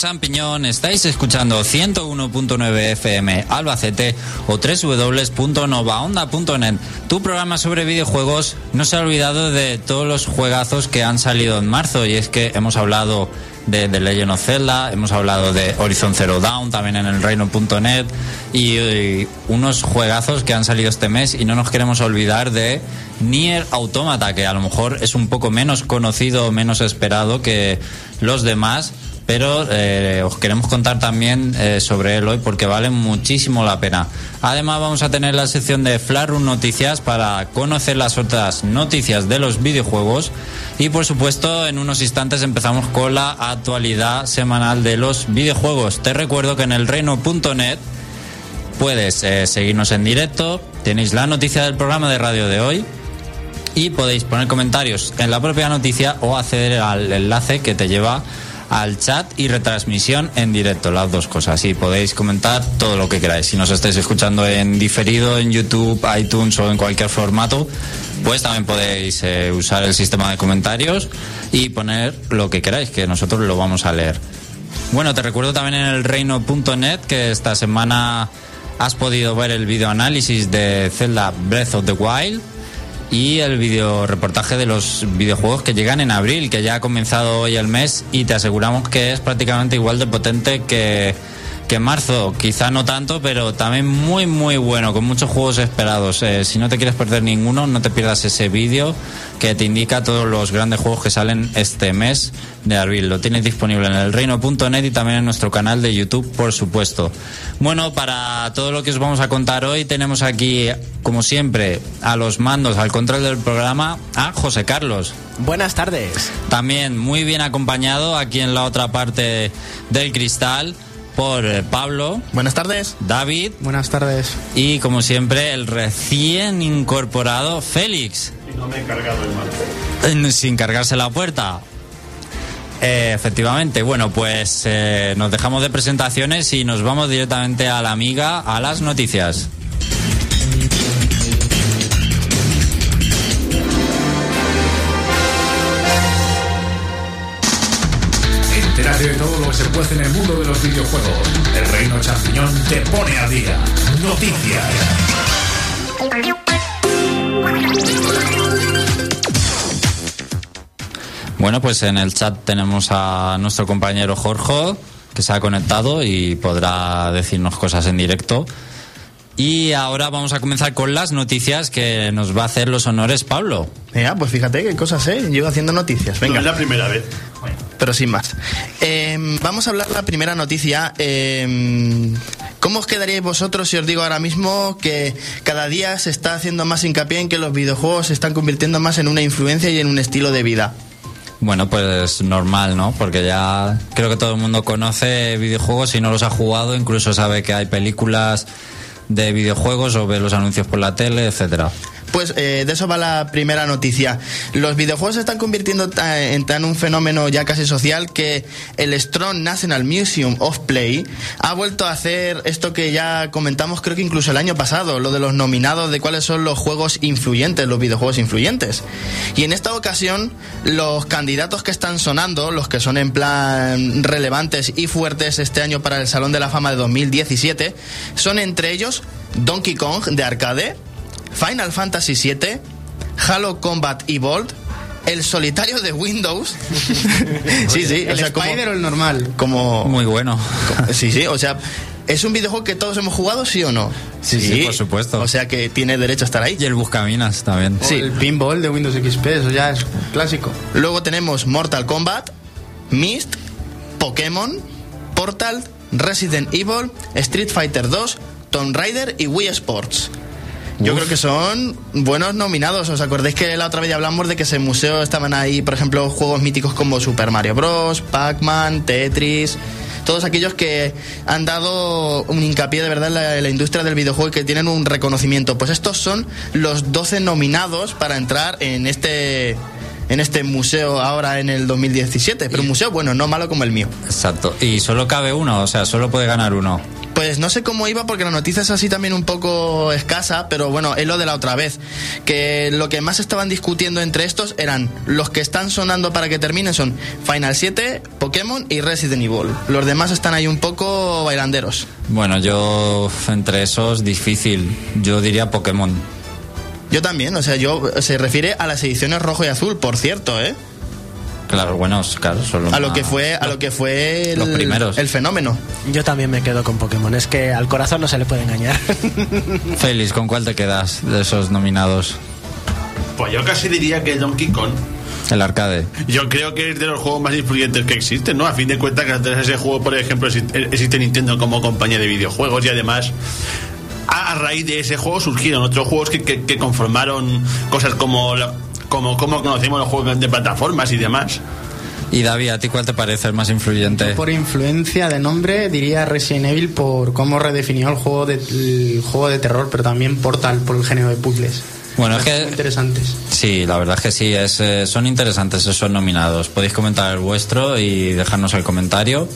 Champiñón. Estáis escuchando 101.9 FM Albacete o www.novaonda.net. Tu programa sobre videojuegos no se ha olvidado de todos los juegazos que han salido en marzo y es que hemos hablado de The Legend of Zelda, hemos hablado de Horizon Zero Dawn también en el reino.net y, y unos juegazos que han salido este mes y no nos queremos olvidar de Nier Automata que a lo mejor es un poco menos conocido, menos esperado que los demás pero eh, os queremos contar también eh, sobre él hoy porque vale muchísimo la pena. Además vamos a tener la sección de Flarun Noticias para conocer las otras noticias de los videojuegos y por supuesto en unos instantes empezamos con la actualidad semanal de los videojuegos. Te recuerdo que en el reino.net puedes eh, seguirnos en directo, tenéis la noticia del programa de radio de hoy y podéis poner comentarios en la propia noticia o acceder al enlace que te lleva al chat y retransmisión en directo, las dos cosas. Y podéis comentar todo lo que queráis. Si nos estáis escuchando en diferido, en YouTube, iTunes o en cualquier formato, pues también podéis eh, usar el sistema de comentarios y poner lo que queráis, que nosotros lo vamos a leer. Bueno, te recuerdo también en el reino.net que esta semana has podido ver el videoanálisis de Zelda Breath of the Wild y el video reportaje de los videojuegos que llegan en abril, que ya ha comenzado hoy el mes y te aseguramos que es prácticamente igual de potente que, que en marzo, quizá no tanto, pero también muy muy bueno, con muchos juegos esperados. Eh, si no te quieres perder ninguno, no te pierdas ese vídeo que te indica todos los grandes juegos que salen este mes de abril. Lo tienes disponible en el reino.net y también en nuestro canal de YouTube, por supuesto. Bueno, para todo lo que os vamos a contar hoy, tenemos aquí, como siempre, a los mandos, al control del programa, a José Carlos. Buenas tardes. También muy bien acompañado aquí en la otra parte del cristal por eh, Pablo. Buenas tardes. David. Buenas tardes. Y como siempre, el recién incorporado Félix. Y no me he cargado el. Sin cargarse la puerta. Eh, efectivamente, bueno, pues eh, nos dejamos de presentaciones y nos vamos directamente a la amiga, a las noticias. De todo lo que se puede en el mundo de los videojuegos. El Reino Champiñón te pone a día. Noticias. Bueno, pues en el chat tenemos a nuestro compañero Jorge, que se ha conectado y podrá decirnos cosas en directo. Y ahora vamos a comenzar con las noticias que nos va a hacer los honores Pablo. Ya, pues fíjate qué cosas, ¿eh? Yo haciendo noticias. Venga. No es la primera vez. Pero sin más. Eh, vamos a hablar la primera noticia. Eh, ¿Cómo os quedaríais vosotros si os digo ahora mismo que cada día se está haciendo más hincapié en que los videojuegos se están convirtiendo más en una influencia y en un estilo de vida? Bueno, pues normal, ¿no? Porque ya creo que todo el mundo conoce videojuegos y no los ha jugado, incluso sabe que hay películas de videojuegos o ve los anuncios por la tele, etcétera. Pues eh, de eso va la primera noticia. Los videojuegos se están convirtiendo en tan un fenómeno ya casi social que el Strong National Museum of Play ha vuelto a hacer esto que ya comentamos creo que incluso el año pasado, lo de los nominados de cuáles son los juegos influyentes, los videojuegos influyentes. Y en esta ocasión los candidatos que están sonando, los que son en plan relevantes y fuertes este año para el Salón de la Fama de 2017, son entre ellos Donkey Kong de arcade, Final Fantasy VII, Halo Combat Evolved, el solitario de Windows. sí, sí, ¿El Spider o el normal? como, Muy bueno. como- sí, sí, o sea, es un videojuego que todos hemos jugado, sí o no. Sí, sí, por supuesto. O sea que tiene derecho a estar ahí. Y el Buscaminas también. Sí. O El pinball de Windows XP, eso ya es clásico. Luego tenemos Mortal Kombat, Myst, Pokémon, Portal, Resident Evil, Street Fighter 2, Tomb Raider y Wii Sports. Yo Uf. creo que son buenos nominados. ¿Os acordáis que la otra vez ya hablamos de que ese museo estaban ahí, por ejemplo, juegos míticos como Super Mario Bros., Pac-Man, Tetris, todos aquellos que han dado un hincapié de verdad en la, en la industria del videojuego y que tienen un reconocimiento? Pues estos son los 12 nominados para entrar en este en este museo ahora en el 2017. Pero un museo bueno, no malo como el mío. Exacto. Y solo cabe uno, o sea, solo puede ganar uno. Pues no sé cómo iba porque la noticia es así también un poco escasa, pero bueno, es lo de la otra vez. Que lo que más estaban discutiendo entre estos eran los que están sonando para que terminen son Final 7, Pokémon y Resident Evil. Los demás están ahí un poco bailanderos. Bueno, yo entre esos difícil. Yo diría Pokémon. Yo también, o sea, yo se refiere a las ediciones rojo y azul, por cierto, ¿eh? Claro, bueno, claro, solo A lo que fue, a lo que fue el, Los primeros. el fenómeno. Yo también me quedo con Pokémon. Es que al corazón no se le puede engañar. Félix, ¿con cuál te quedas de esos nominados? Pues yo casi diría que Donkey Kong. El arcade. Yo creo que es de los juegos más influyentes que existen, ¿no? A fin de cuentas, gracias a ese juego, por ejemplo, exi- existe Nintendo como compañía de videojuegos y además. A a raíz de ese juego surgieron otros juegos que, que- que conformaron cosas como, la- como, como conocemos los juegos de plataformas y demás. Y David, ¿a ti cuál te parece el más influyente? Por influencia de nombre diría Resident Evil por cómo redefinió el juego de, el juego de terror, pero también Portal por el género de puzzles. Bueno, es que interesantes. sí, la verdad es que sí, es, eh, son interesantes esos nominados. Podéis comentar el vuestro y dejarnos el comentario.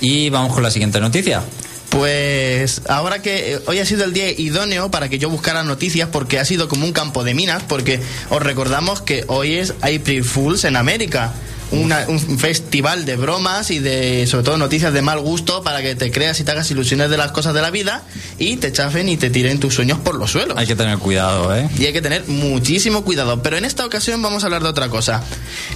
Y vamos con la siguiente noticia. Pues ahora que eh, hoy ha sido el día idóneo para que yo buscara noticias porque ha sido como un campo de minas porque os recordamos que hoy es April Fools en América. Una- un festival de bromas y de sobre todo noticias de mal gusto para que te creas y te hagas ilusiones de las cosas de la vida y te chafen y te tiren tus sueños por los suelos. Hay que tener cuidado, ¿eh? Y hay que tener muchísimo cuidado. Pero en esta ocasión vamos a hablar de otra cosa.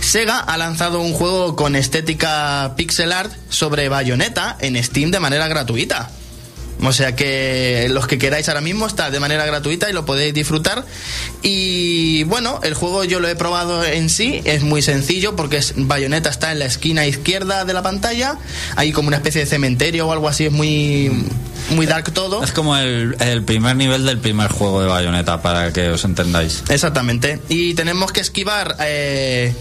Sega ha lanzado un juego con estética pixel art sobre Bayonetta en Steam de manera gratuita. O sea que los que queráis ahora mismo está de manera gratuita y lo podéis disfrutar. Y bueno, el juego yo lo he probado en sí, es muy sencillo porque es, Bayonetta está en la esquina izquierda de la pantalla, hay como una especie de cementerio o algo así, es muy, muy dark todo. Es como el, el primer nivel del primer juego de Bayonetta, para que os entendáis. Exactamente. Y tenemos que esquivar eh,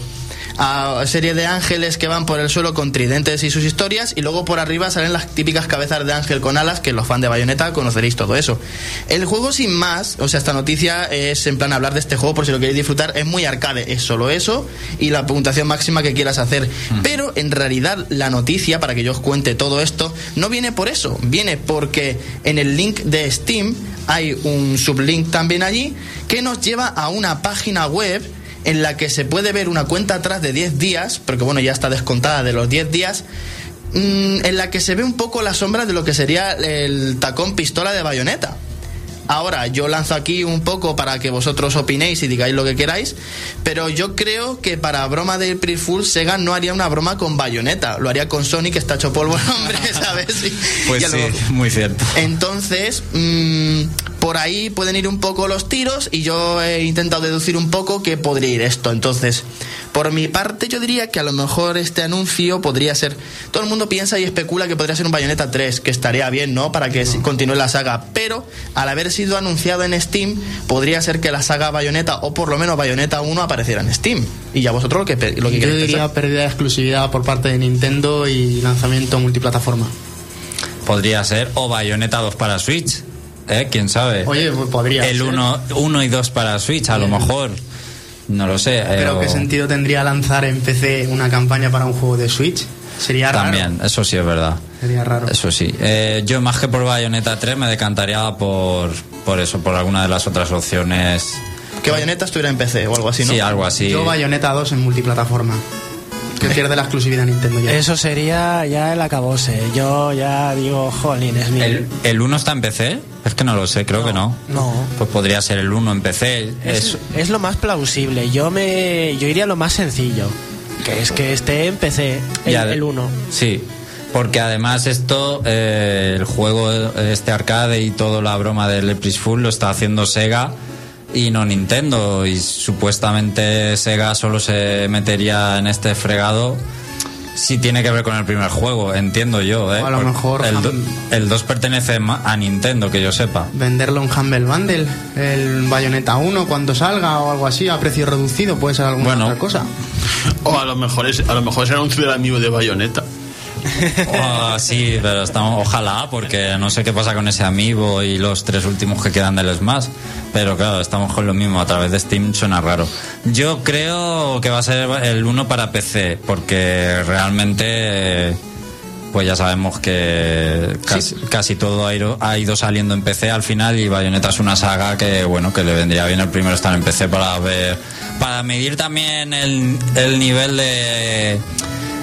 a serie de ángeles que van por el suelo con tridentes y sus historias. Y luego por arriba salen las típicas cabezas de ángel con alas, que los fans de Bayonetta conoceréis todo eso. El juego sin más, o sea, esta noticia es en plan hablar de este juego por si lo queréis disfrutar, es muy arcade, es solo eso y la puntuación máxima que quieras hacer. Pero en realidad la noticia, para que yo os cuente todo esto, no viene por eso, viene porque en el link de Steam hay un sublink también allí que nos lleva a una página web en la que se puede ver una cuenta atrás de 10 días, porque bueno, ya está descontada de los 10 días, mm, en la que se ve un poco la sombra de lo que sería el tacón pistola de bayoneta. Ahora, yo lanzo aquí un poco para que vosotros opinéis y digáis lo que queráis, pero yo creo que para broma de April Fool, Sega no haría una broma con Bayonetta, lo haría con Sonic, que está hecho polvo el hombre, ¿sabes? Y- Pues y a lo sí, muy cierto. entonces, mm, por ahí pueden ir un poco los tiros y yo he intentado deducir un poco que podría ir esto. Entonces, por mi parte, yo diría que a lo mejor este anuncio podría ser. Todo el mundo piensa y especula que podría ser un Bayonetta 3, que estaría bien, ¿no? Para que continúe la saga. Pero al haber sido anunciado en Steam, podría ser que la saga Bayonetta o por lo menos Bayonetta 1 apareciera en Steam. Y ya vosotros lo que, lo que Yo queréis diría pensar. pérdida de exclusividad por parte de Nintendo y lanzamiento multiplataforma. Podría ser o Bayonetta 2 para Switch, ¿eh? ¿Quién sabe? Oye, pues podría El ser. 1 uno y 2 para Switch, a lo mejor. No lo sé. eh, Pero o- ¿qué sentido tendría lanzar en PC una campaña para un juego de Switch? Sería raro. También, eso sí es verdad. Sería raro. Eso sí. Eh, yo más que por Bayonetta 3 me decantaría por, por eso, por alguna de las otras opciones. Que Bayonetta estuviera en PC o algo así, ¿no? Sí, algo así. Yo Bayonetta 2 en multiplataforma. Que pierde la exclusividad Nintendo ya. Eso sería ya el acabose. Yo ya digo, jolín, es mi... ¿El, ¿El 1 está en PC? Es que no lo sé, creo que no. No. Pues podría ser el 1 en PC. Es, Es, es lo más plausible. Yo me yo iría a lo más sencillo, que es que esté en PC el, Ya de- el 1. Sí, porque además esto, eh, el juego, este arcade y toda la broma del Epris Full lo está haciendo Sega y no Nintendo. Y supuestamente Sega solo se metería en este fregado si tiene que ver con el primer juego, entiendo yo. ¿eh? O a lo Porque mejor El, do- el 2 pertenece a Nintendo, que yo sepa. Venderlo en Humble Bundle, el Bayonetta 1 cuando salga o algo así a precio reducido, puede ser alguna Bueno. otra cosa. O a lo mejor es, a lo mejor es el anuncio del amigo de Bayonetta. Oh, sí, pero estamos, ojalá, porque no sé qué pasa con ese amigo y los tres últimos que quedan del Smash. Pero claro, estamos con lo mismo, a través de Steam suena raro. Yo creo que va a ser el 1 para PC, porque realmente pues ya sabemos que casi, casi todo ha ido, ha ido saliendo en PC al final y Bayonetta es una saga que bueno que le vendría bien el primero estar en PC para ver para medir también el, el nivel de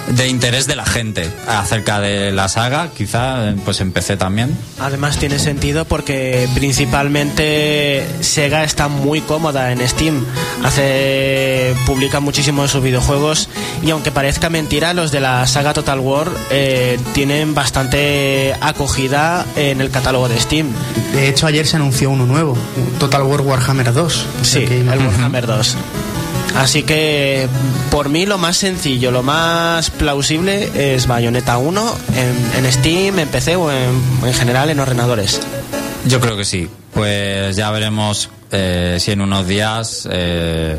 de interés de la gente acerca de la saga, quizá pues en PC también. Además tiene sentido porque principalmente Sega está muy cómoda en Steam. Hace publica muchísimo sus videojuegos y aunque parezca mentira, los de la saga Total War eh, tienen bastante acogida en el catálogo de Steam. De hecho, ayer se anunció uno nuevo, Total War Warhammer 2. O sea Sí, que el. Warhammer 2. Así que por mí lo más sencillo, lo más plausible es Bayonetta 1 en, en Steam, en PC o en, en general en ordenadores. Yo creo que sí. Pues ya veremos eh, si en unos días eh,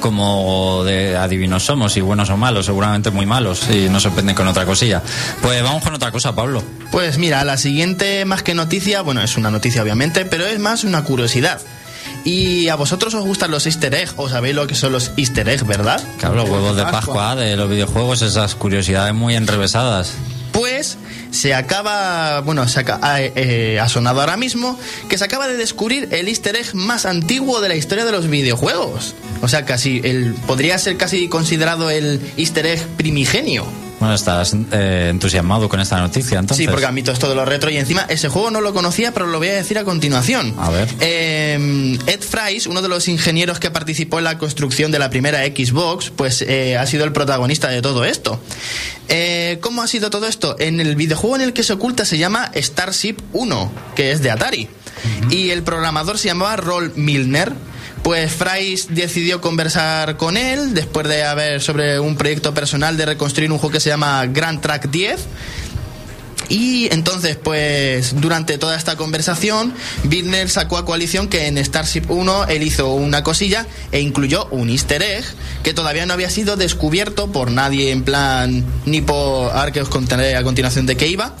como de adivinos somos, si buenos o malos, seguramente muy malos, y nos sorprenden con otra cosilla. Pues vamos con otra cosa, Pablo. Pues mira, la siguiente más que noticia, bueno, es una noticia obviamente, pero es más una curiosidad. Y a vosotros os gustan los easter eggs, o sabéis lo que son los easter eggs, ¿verdad? Claro, los huevos de Pascua de los videojuegos, esas curiosidades muy enrevesadas. Pues se acaba, bueno, se aca- ha, eh, ha sonado ahora mismo que se acaba de descubrir el easter egg más antiguo de la historia de los videojuegos. O sea, casi el podría ser casi considerado el easter egg primigenio. Bueno, estás eh, entusiasmado con esta noticia, entonces. Sí, porque a mí todo esto de los retro y encima ese juego no lo conocía, pero lo voy a decir a continuación. A ver. Eh, Ed Fries, uno de los ingenieros que participó en la construcción de la primera Xbox, pues eh, ha sido el protagonista de todo esto. ¿Cómo ha sido todo esto? En el videojuego en el que se oculta se llama Starship 1, que es de Atari. Y el programador se llamaba Roll Milner. Pues Fries decidió conversar con él después de haber sobre un proyecto personal de reconstruir un juego que se llama Grand Track 10. Y entonces, pues, durante toda esta conversación, Bittner sacó a coalición que en Starship 1 él hizo una cosilla e incluyó un easter egg que todavía no había sido descubierto por nadie en plan, ni por, ahora que os contaré a continuación de qué iba,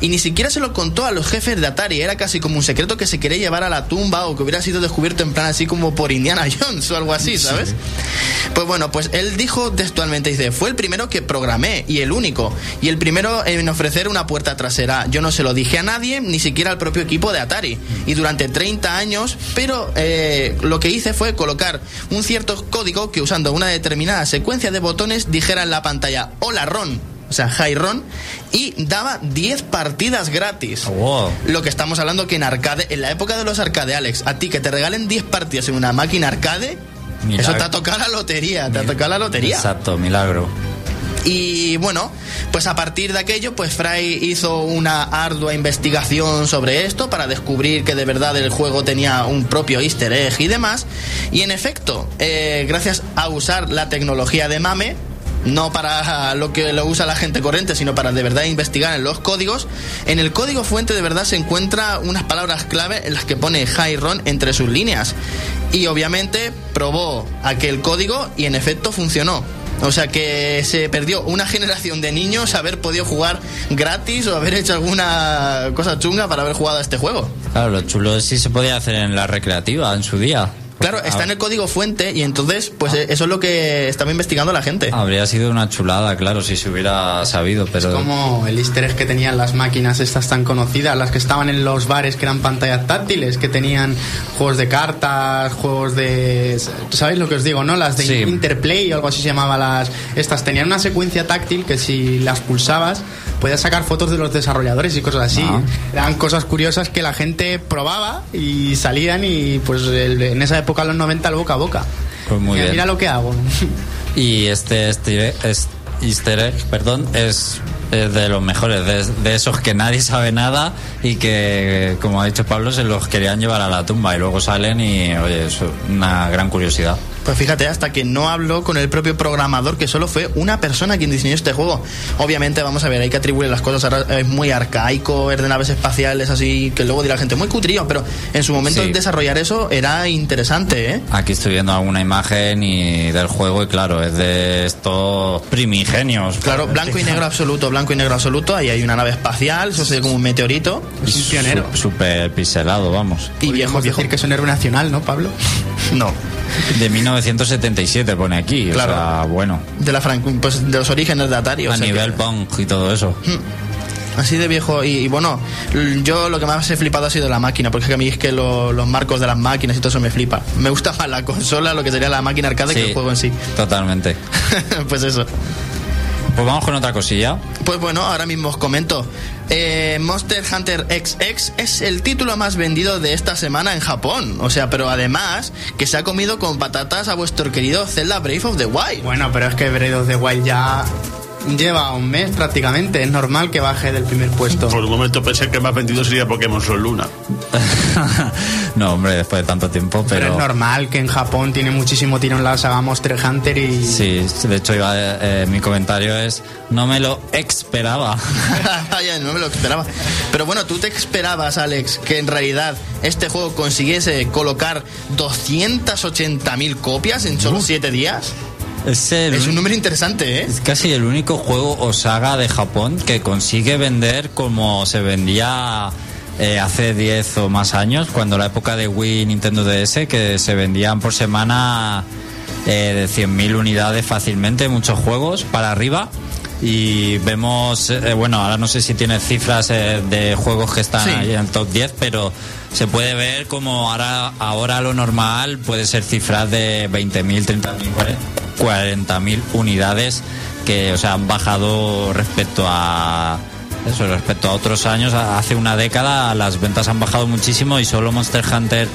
y ni siquiera se lo contó a los jefes de Atari, era casi como un secreto que se quería llevar a la tumba o que hubiera sido descubierto en plan así como por Indiana Jones o algo así, ¿sabes? Pues bueno, pues él dijo textualmente, dice, fue el primero que programé y el único, y el primero en ofrecer una puerta trasera. Yo no se lo dije a nadie, ni siquiera al propio equipo de Atari. Y durante 30 años, pero eh, lo que hice fue colocar un cierto código que usando una determinada secuencia de botones dijera en la pantalla, hola Ron. O sea, Hi Ron, y daba 10 partidas gratis. Wow. Lo que estamos hablando que en arcade, en la época de los arcade, Alex, a ti que te regalen 10 partidas en una máquina arcade, Milagro. eso te ha tocado la lotería, te ha tocado la lotería. Exacto, milagro. Y bueno, pues a partir de aquello, pues Fry hizo una ardua investigación sobre esto para descubrir que de verdad el juego tenía un propio easter egg y demás. Y en efecto, eh, gracias a usar la tecnología de MAME, no para lo que lo usa la gente corriente, sino para de verdad investigar en los códigos. En el código fuente de verdad se encuentra unas palabras clave en las que pone High Ron entre sus líneas. Y obviamente probó aquel código y en efecto funcionó. O sea que se perdió una generación de niños haber podido jugar gratis o haber hecho alguna cosa chunga para haber jugado a este juego. Claro, lo chulo es si se podía hacer en la recreativa en su día. Claro, está en el código fuente y entonces, pues eso es lo que estaba investigando la gente. Habría sido una chulada, claro, si se hubiera sabido, pero... Como el easter egg que tenían las máquinas estas tan conocidas, las que estaban en los bares que eran pantallas táctiles, que tenían juegos de cartas, juegos de... ¿Sabéis lo que os digo, no? Las de Sí. Interplay o algo así se llamaba las... Estas tenían una secuencia táctil que si las pulsabas podías sacar fotos de los desarrolladores y cosas así. Ah. Eran cosas curiosas que la gente probaba y salían y pues en esa época, los 90, el boca a boca. Pues muy Mira, bien. Mira lo que hago. Y este, este, es- easter egg, perdón, es, es de los mejores, de, de esos que nadie sabe nada y que, como ha dicho Pablo, se los querían llevar a la tumba y luego salen y, oye, es una gran curiosidad. Pues fíjate, hasta que no habló con el propio programador, que solo fue una persona quien diseñó este juego. Obviamente, vamos a ver, hay que atribuir las cosas, ahora es muy arcaico, es de naves espaciales, así que luego dirá la gente, muy cutrío, pero en su momento Sí. desarrollar eso era interesante, ¿eh? Aquí estoy viendo alguna imagen y del juego y claro, es de estos primigenios. Claro, blanco y negro absoluto, blanco y negro absoluto, ahí hay una nave espacial, eso se ve como un meteorito. Es un pionero. Súper pixelado, vamos. Y viejo, viejo. decir que es un héroe nacional, ¿no, Pablo? No. De 1977 pone aquí. Claro. O sea, bueno. De, la pues, de los orígenes de Atari. o A que- nivel punk y todo eso. Así de viejo. Y, y bueno, yo lo que más he flipado ha sido la máquina, porque es que a mí es que lo- los marcos de las máquinas y todo eso me flipa. Me gusta más la consola, lo que sería la máquina arcade, que el juego en sí. Totalmente. pues eso. Pues vamos con otra cosilla. Pues bueno, ahora mismo os comento. Eh, Monster Hunter XX es el título más vendido de esta semana en Japón. O sea, pero además que se ha comido con patatas a vuestro querido Zelda Brave of the Wild. Bueno, pero es que Breath of the Wild ya lleva un mes prácticamente. Es normal que baje del primer puesto. Por un momento pensé que el más vendido sería Pokémon Sol Luna. no, hombre, después de tanto tiempo, Pero pero. es normal que en Japón tiene muchísimo tirón la saga Monster Hunter y... Sí, de hecho, iba, eh, mi comentario es: no me lo esperaba. Vaya, no me lo esperaba. Pero bueno, ¿tú te esperabas, Alex, que en realidad este juego consiguiese colocar 280.000 copias en solo 7 días? Es, el Es un número interesante, ¿eh? es casi el único juego o saga de Japón que consigue vender como se vendía eh, hace 10 o más años, cuando la época de Wii Nintendo DS, que se vendían por semana eh, de 100.000 unidades fácilmente, muchos juegos para arriba. Y vemos, eh, bueno, ahora no sé si tiene cifras eh, de juegos que están Sí. ahí en el top 10, pero se puede ver como ahora, ahora lo normal puede ser cifras de 20.000, 30.000, 40.000 unidades que o sea, han bajado respecto a eso, respecto a otros años. A- Hace una década las ventas han bajado muchísimo y solo Monster Hunter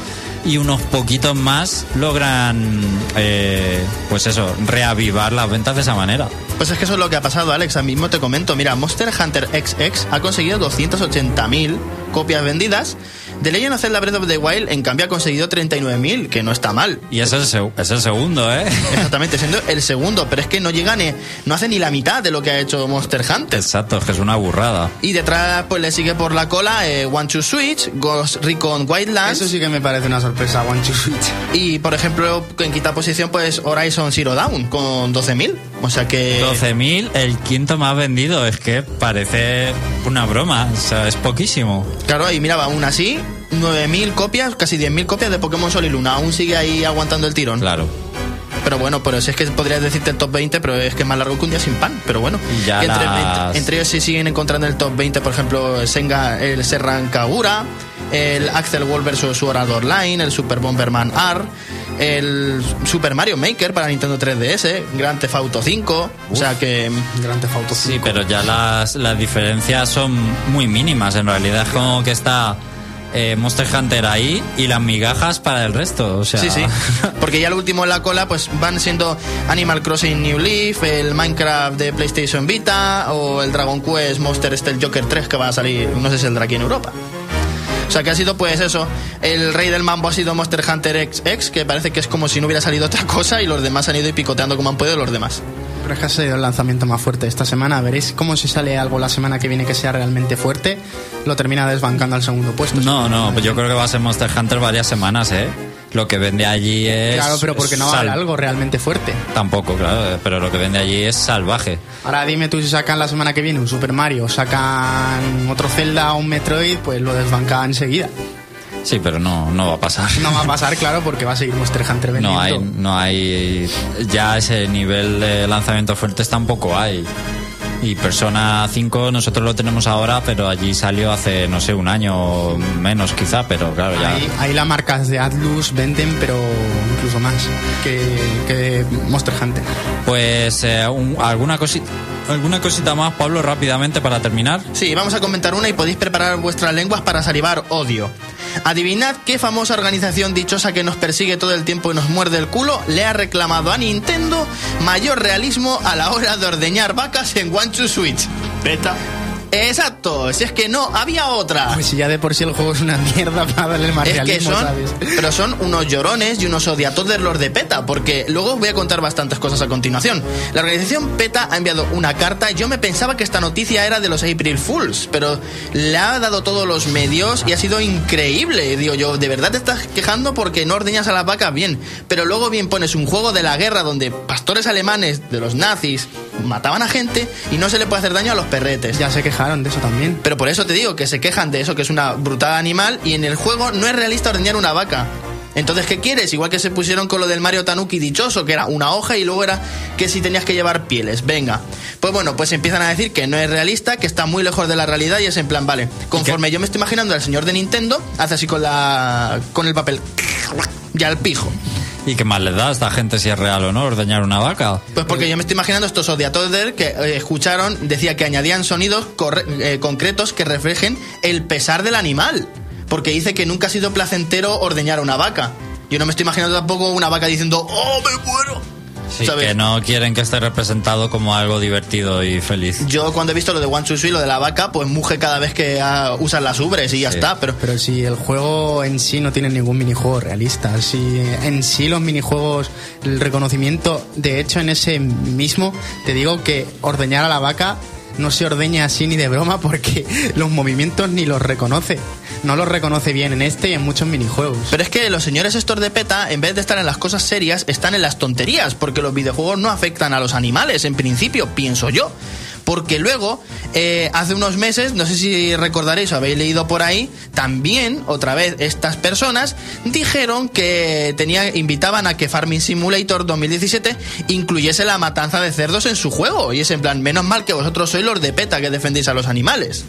y unos poquitos más logran, eh, pues eso, reavivar las ventas de esa manera. Pues es que eso es lo que ha pasado, Alex. Ahora mismo te comento. Mira, Monster Hunter XX ha conseguido 280.000 copias vendidas. The Legend of Zelda Breath of the Wild, en cambio, ha conseguido 39.000, que no está mal. Y es el, es el segundo, ¿eh? Exactamente, siendo el segundo, pero es que no llega ni, no hace ni la mitad de lo que ha hecho Monster Hunter. Exacto, es que es una burrada. Y detrás, pues le sigue por la cola eh, One Two Switch, Ghost Recon Wildlands. Eso sí que me parece una sorpresa, One Two Switch. Y por ejemplo, en quinta posición, pues Horizon Zero Dawn con 12.000. O sea que. 12.000, el quinto más vendido. Es que parece una broma. O sea, es poquísimo. Claro, y mira, aún así, 9.000 copias, casi 10.000 copias de Pokémon Sol y Luna. Aún sigue ahí aguantando el tirón. Claro. Pero bueno, pero si es que podrías decirte el top 20, pero es que es más largo que un día sin pan. Pero bueno, ya que entre, las- entre- entre ellos sí siguen encontrando el top 20, por ejemplo, el, Senga, el Serran Kagura, el Axel Wall vs. Sword Art Online, el Super Bomberman R, el Super Mario Maker para Nintendo 3DS, Grand Theft Auto 5. O sea que. Grand Theft Auto Sí, pero ya las, las diferencias son muy mínimas. En realidad es como que está eh, Monster Hunter ahí y las migajas para el resto. O sea, Sí, sí. Porque ya lo último en la cola pues van siendo Animal Crossing New Leaf, el Minecraft de PlayStation Vita o el Dragon Quest Monster Stealth Joker 3 que va a salir, no sé si saldrá aquí en Europa. O sea que ha sido pues eso, el rey del mambo ha sido Monster Hunter XX, que parece que es como si no hubiera salido otra cosa y los demás han ido picoteando como han podido los demás. Pero es que ha sido el lanzamiento más fuerte esta semana. Veréis cómo si sale algo la semana que viene que sea realmente fuerte, lo termina desbancando al segundo puesto. No, no, pues yo creo que va a ser Monster Hunter varias semanas, ¿eh? Lo que vende allí es. Claro, pero porque no va a haber algo realmente fuerte. Tampoco, claro, pero lo que vende allí es salvaje. Ahora dime tú si sacan la semana que viene un Super Mario, sacan otro Zelda o un Metroid, pues lo desbanca enseguida. Sí, pero no, no va a pasar. No va a pasar, claro, porque va a seguir Monster Hunter vendiendo. No hay, no hay. Ya ese nivel de lanzamiento fuertes tampoco hay. Y Persona 5 nosotros lo tenemos ahora, pero allí salió hace, no sé, un año o menos quizá, pero claro, ya. Ahí, ahí las marcas de Atlus venden, pero incluso más que, que Monster Hunter. Pues eh, un- alguna cosita. ¿Alguna cosita más, Pablo, rápidamente para terminar? Sí, vamos a comentar una y podéis preparar vuestras lenguas para salivar odio. Adivinad qué famosa organización dichosa que nos persigue todo el tiempo y nos muerde el culo le ha reclamado a Nintendo mayor realismo a la hora de ordeñar vacas en One to Switch. Beta. Exacto, si es que no, había otra. Pues si ya de por sí el juego es una mierda para darle más Es que son, ¿sabes? pero son unos llorones y unos odiatos los de PETA, porque luego voy a contar bastantes cosas a continuación. La organización PETA ha enviado una carta, yo me pensaba que esta noticia era de los April Fools, pero le ha dado todos los medios y ha sido increíble. Digo yo, ¿de verdad te estás quejando porque no ordeñas a las vacas bien? Pero luego bien pones un juego de la guerra donde pastores alemanes de los nazis mataban a gente y no se le puede hacer daño a los perretes. Ya se quejaron de eso también. Pero por eso te digo que se quejan de eso, que es una brutal animal, y en el juego no es realista ordeñar una vaca. Entonces, ¿qué quieres? Igual que se pusieron con lo del Mario Tanuki dichoso, que era una hoja y luego era que si tenías que llevar pieles. Venga. Pues bueno, pues empiezan a decir que no es realista, que está muy lejos de la realidad y es en plan, vale, conforme yo me estoy imaginando al señor de Nintendo, hace así con la con el papel ya al pijo. ¿Y qué más le da a esta gente si es real o no ordeñar una vaca? Pues porque yo me estoy imaginando estos odiatoder que eh, escucharon, decía que añadían sonidos eh, concretos que reflejen el pesar del animal. Porque dice que nunca ha sido placentero ordeñar una vaca. Yo no me estoy imaginando tampoco una vaca diciendo, ¡oh, me muero! Sí, ¿Sabes? que no quieren que esté representado como algo divertido y feliz. Yo cuando he visto lo de One Two Three, lo de la vaca, pues muge cada vez que ah, usan las ubres y ya Sí. está. Pero Pero si el juego en sí no tiene ningún minijuego realista, si en sí los minijuegos, el reconocimiento, de hecho en ese mismo, te digo que ordeñar a la vaca no se ordeña así ni de broma porque los movimientos ni los reconoce. No los reconoce bien en este y en muchos minijuegos. Pero es que los señores estos de PETA, en vez de estar en las cosas serias, están en las tonterías, porque los videojuegos no afectan a los animales, en principio, pienso yo. Porque luego, eh, hace unos meses, no sé si recordaréis o habéis leído por ahí, también, otra vez, estas personas dijeron que invitaban a que Farming Simulator 2017 incluyese la matanza de cerdos en su juego. Y es en plan, menos mal que vosotros sois los de PETA que defendéis a los animales.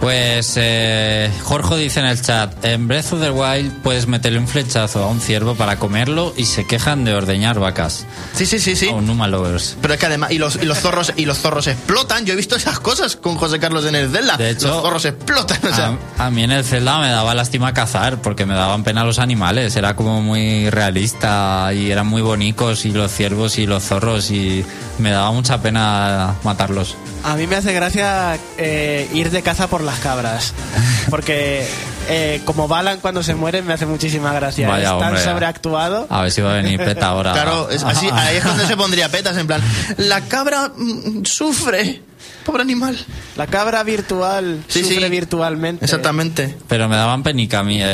Pues eh, Jorge dice en el chat, en Breath of the Wild puedes meterle un flechazo a un ciervo para comerlo y se quejan de ordeñar vacas. Sí, sí, sí, sí. O Numa Lovers. Pero es que además, y los, y los zorros y los zorros explotan. Yo he visto esas cosas con José Carlos en el Zelda. De hecho, los zorros explotan. O sea, a, a mí en el Zelda me daba lástima cazar porque me daban pena los animales. Era como muy realista y eran muy bonitos y los ciervos y los zorros y me daba mucha pena matarlos. A mí me hace gracia eh, ir de caza por las cabras. Porque eh, como balan cuando se mueren me hace muchísima gracia. Vaya, es tan hombre. sobreactuado. A ver si va a venir peta ahora. claro, es así, ahí es donde se pondría petas, en plan, la cabra mm, sufre. Pobre animal. La cabra virtual Sí, sufre sí. virtualmente. Exactamente. Pero me daban penica a mí eh,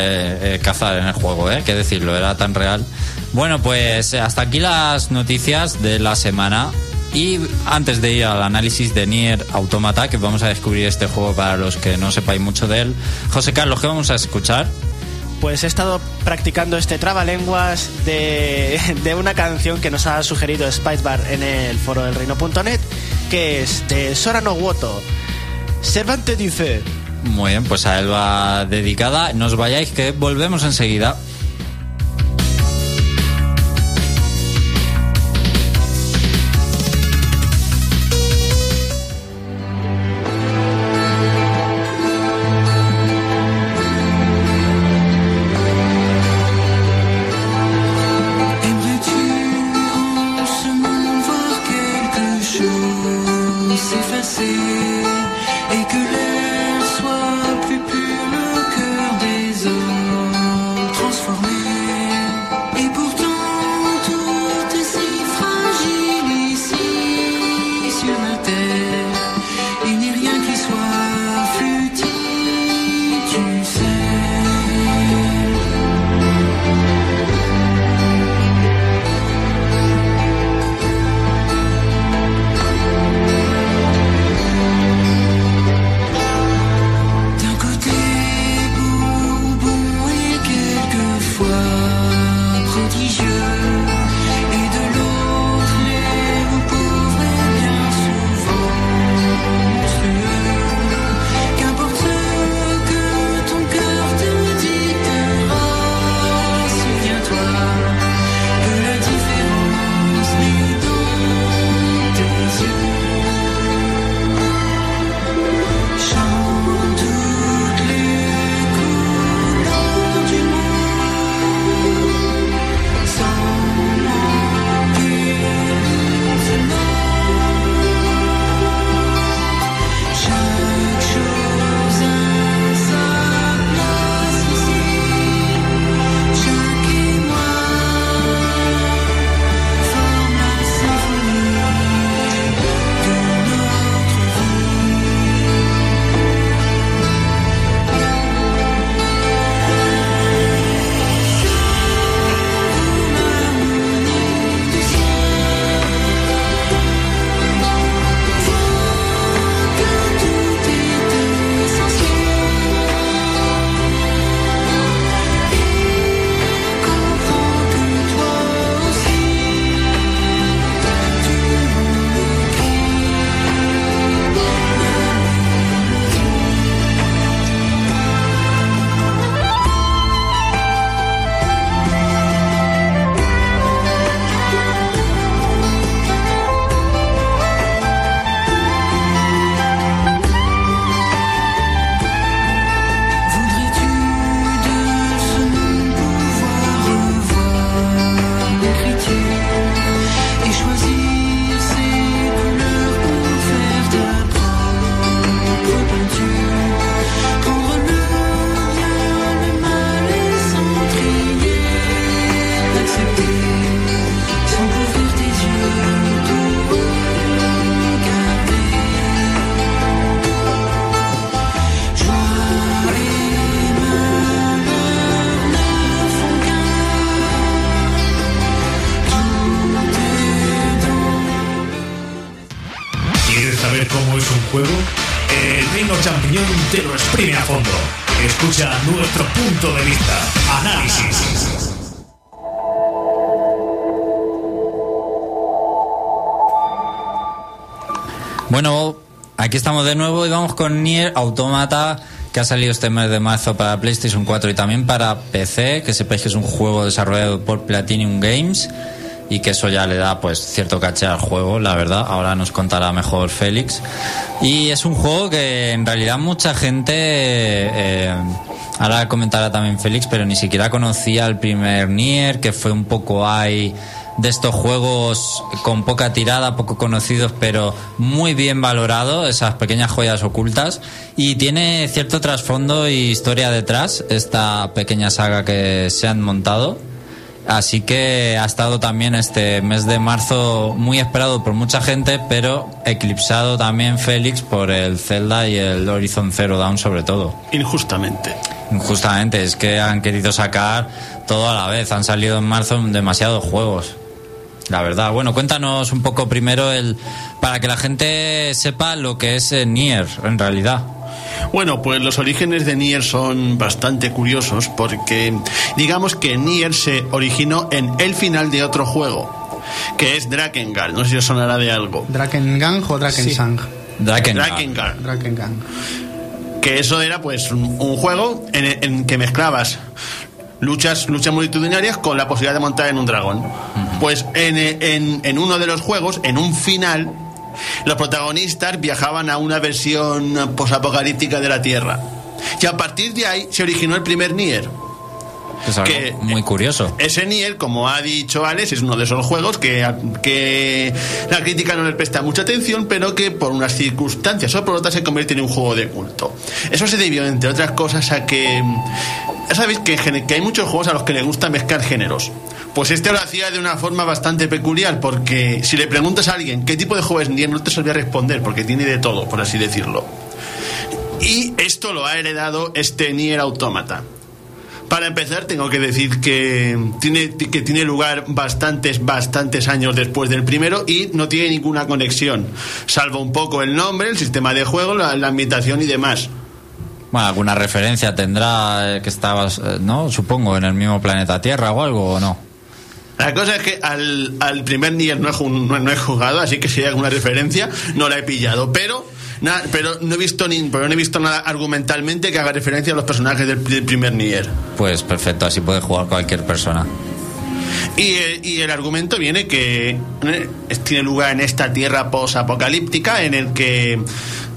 eh, cazar en el juego, ¿eh? Que decirlo, era tan real. Bueno, pues eh, hasta aquí las noticias de la semana. Y antes de ir al análisis de Nier Automata, que vamos a descubrir este juego para los que no sepáis mucho de él, José Carlos, ¿qué vamos a escuchar? Pues he estado practicando este trabalenguas de, de una canción que nos ha sugerido Spicebar en el foro del reino.net, que es de Sora no Woto. Cervantes dice. Muy bien, pues a él va dedicada. No os vayáis, que volvemos enseguida. Con Nier Automata, que ha salido este mes de marzo para PlayStation 4 y también para PC, que sepáis que es un juego desarrollado por Platinum Games y que eso ya le da pues cierto caché al juego, la verdad. Ahora nos contará mejor Félix. Y es un juego que en realidad mucha gente, eh, ahora comentará también Félix, pero ni siquiera conocía el primer Nier, que fue un poco ahí de estos juegos con poca tirada, poco conocidos, pero muy bien valorado, esas pequeñas joyas ocultas. Y tiene cierto trasfondo y historia detrás, esta pequeña saga que se han montado. Así que ha estado también este mes de marzo muy esperado por mucha gente, pero eclipsado también Félix por el Zelda y el Horizon Zero Dawn sobre todo. Injustamente. Justamente, es que han querido sacar todo a la vez. Han salido en marzo demasiados juegos. La verdad. Bueno, cuéntanos un poco primero el para que la gente sepa lo que es eh, Nier en realidad. Bueno, pues los orígenes de Nier son bastante curiosos porque digamos que Nier se originó en el final de otro juego, que es Drakengard. No sé si os sonará de algo. Drakengang o Drakensang. Drakengard. Drakengard. Drakengang. Que eso era pues un, un juego en, en que mezclabas luchas, luchas multitudinarias con la posibilidad de montar en un dragón. Pues en, en- en uno de los juegos, en un final, los protagonistas viajaban a una versión posapocalíptica de la Tierra. Y a partir de ahí se originó el primer Nier. Es algo que- muy curioso. Ese Nier, como ha dicho Alex, es uno de esos juegos que, que la crítica no le presta mucha atención, pero que por unas circunstancias o por otras se convierte en un juego de culto. Eso se debió, entre otras cosas, a que. Ya sabéis que hay muchos juegos a los que le gusta mezclar géneros. Pues este lo hacía de una forma bastante peculiar, porque si le preguntas a alguien qué tipo de juego es Nier, no te sabría responder, porque tiene de todo, por así decirlo. Y esto lo ha heredado este Nier Automata. Para empezar, tengo que decir que tiene, que tiene lugar bastantes, bastantes años después del primero y no tiene ninguna conexión, salvo un poco el nombre, el sistema de juego, la, la ambientación y demás. Bueno, alguna referencia tendrá eh, que estabas, eh, ¿no? Supongo, en el mismo planeta Tierra o algo, ¿o no? La cosa es que al, al primer Nier no he, no he jugado, así que si hay alguna referencia no la he pillado, pero... pero no he visto ni, pero no he visto nada argumentalmente que haga referencia a los personajes del, del primer Nier. Pues perfecto, así puede jugar cualquier persona. Y, eh, y el argumento viene que eh, tiene lugar en esta tierra post-apocalíptica en el que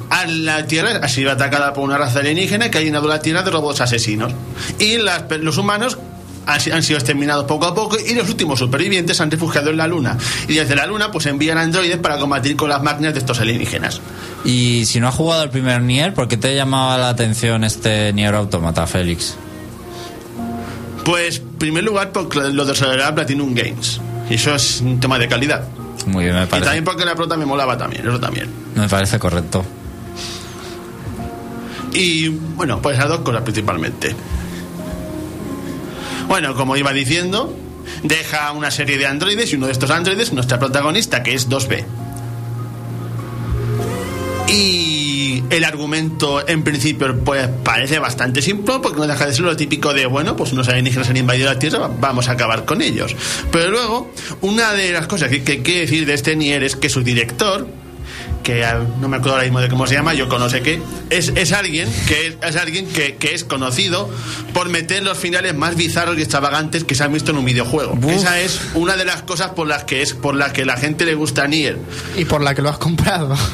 a la tierra ha sido atacada por una raza alienígena que ha llenado la tierra de robots asesinos. Y las los humanos han, si- han sido exterminados poco a poco y los últimos supervivientes se han refugiado en la luna. Y desde la luna pues envían androides para combatir con las máquinas de estos alienígenas. Y si no has jugado el primer Nier, ¿por qué te llamaba la atención este Nier Automata, Félix? Pues, en primer lugar, porque lo desarrollaba Platinum Games. Y eso es un tema de calidad. Muy bien, me Y parece, también porque la prota me molaba también, eso también. me parece correcto. Y bueno, pues esas dos cosas principalmente. Bueno, como iba diciendo, deja una serie de androides y uno de estos androides, nuestra protagonista, que es 2B. Y el argumento, en principio, pues parece bastante simple, porque no deja de ser lo típico de, bueno, pues unos alienígenas han invadido la Tierra, vamos a acabar con ellos. Pero luego, una de las cosas que, que decir de este Nier es que su director, que no me acuerdo ahora mismo de cómo se llama, yo conoce que es, es alguien que es, es alguien que, que es conocido por meter los finales más bizarros y extravagantes que se han visto en un videojuego. Esa es una de las cosas por las que es por las que la gente le gusta a Nier. Y por la que lo has comprado.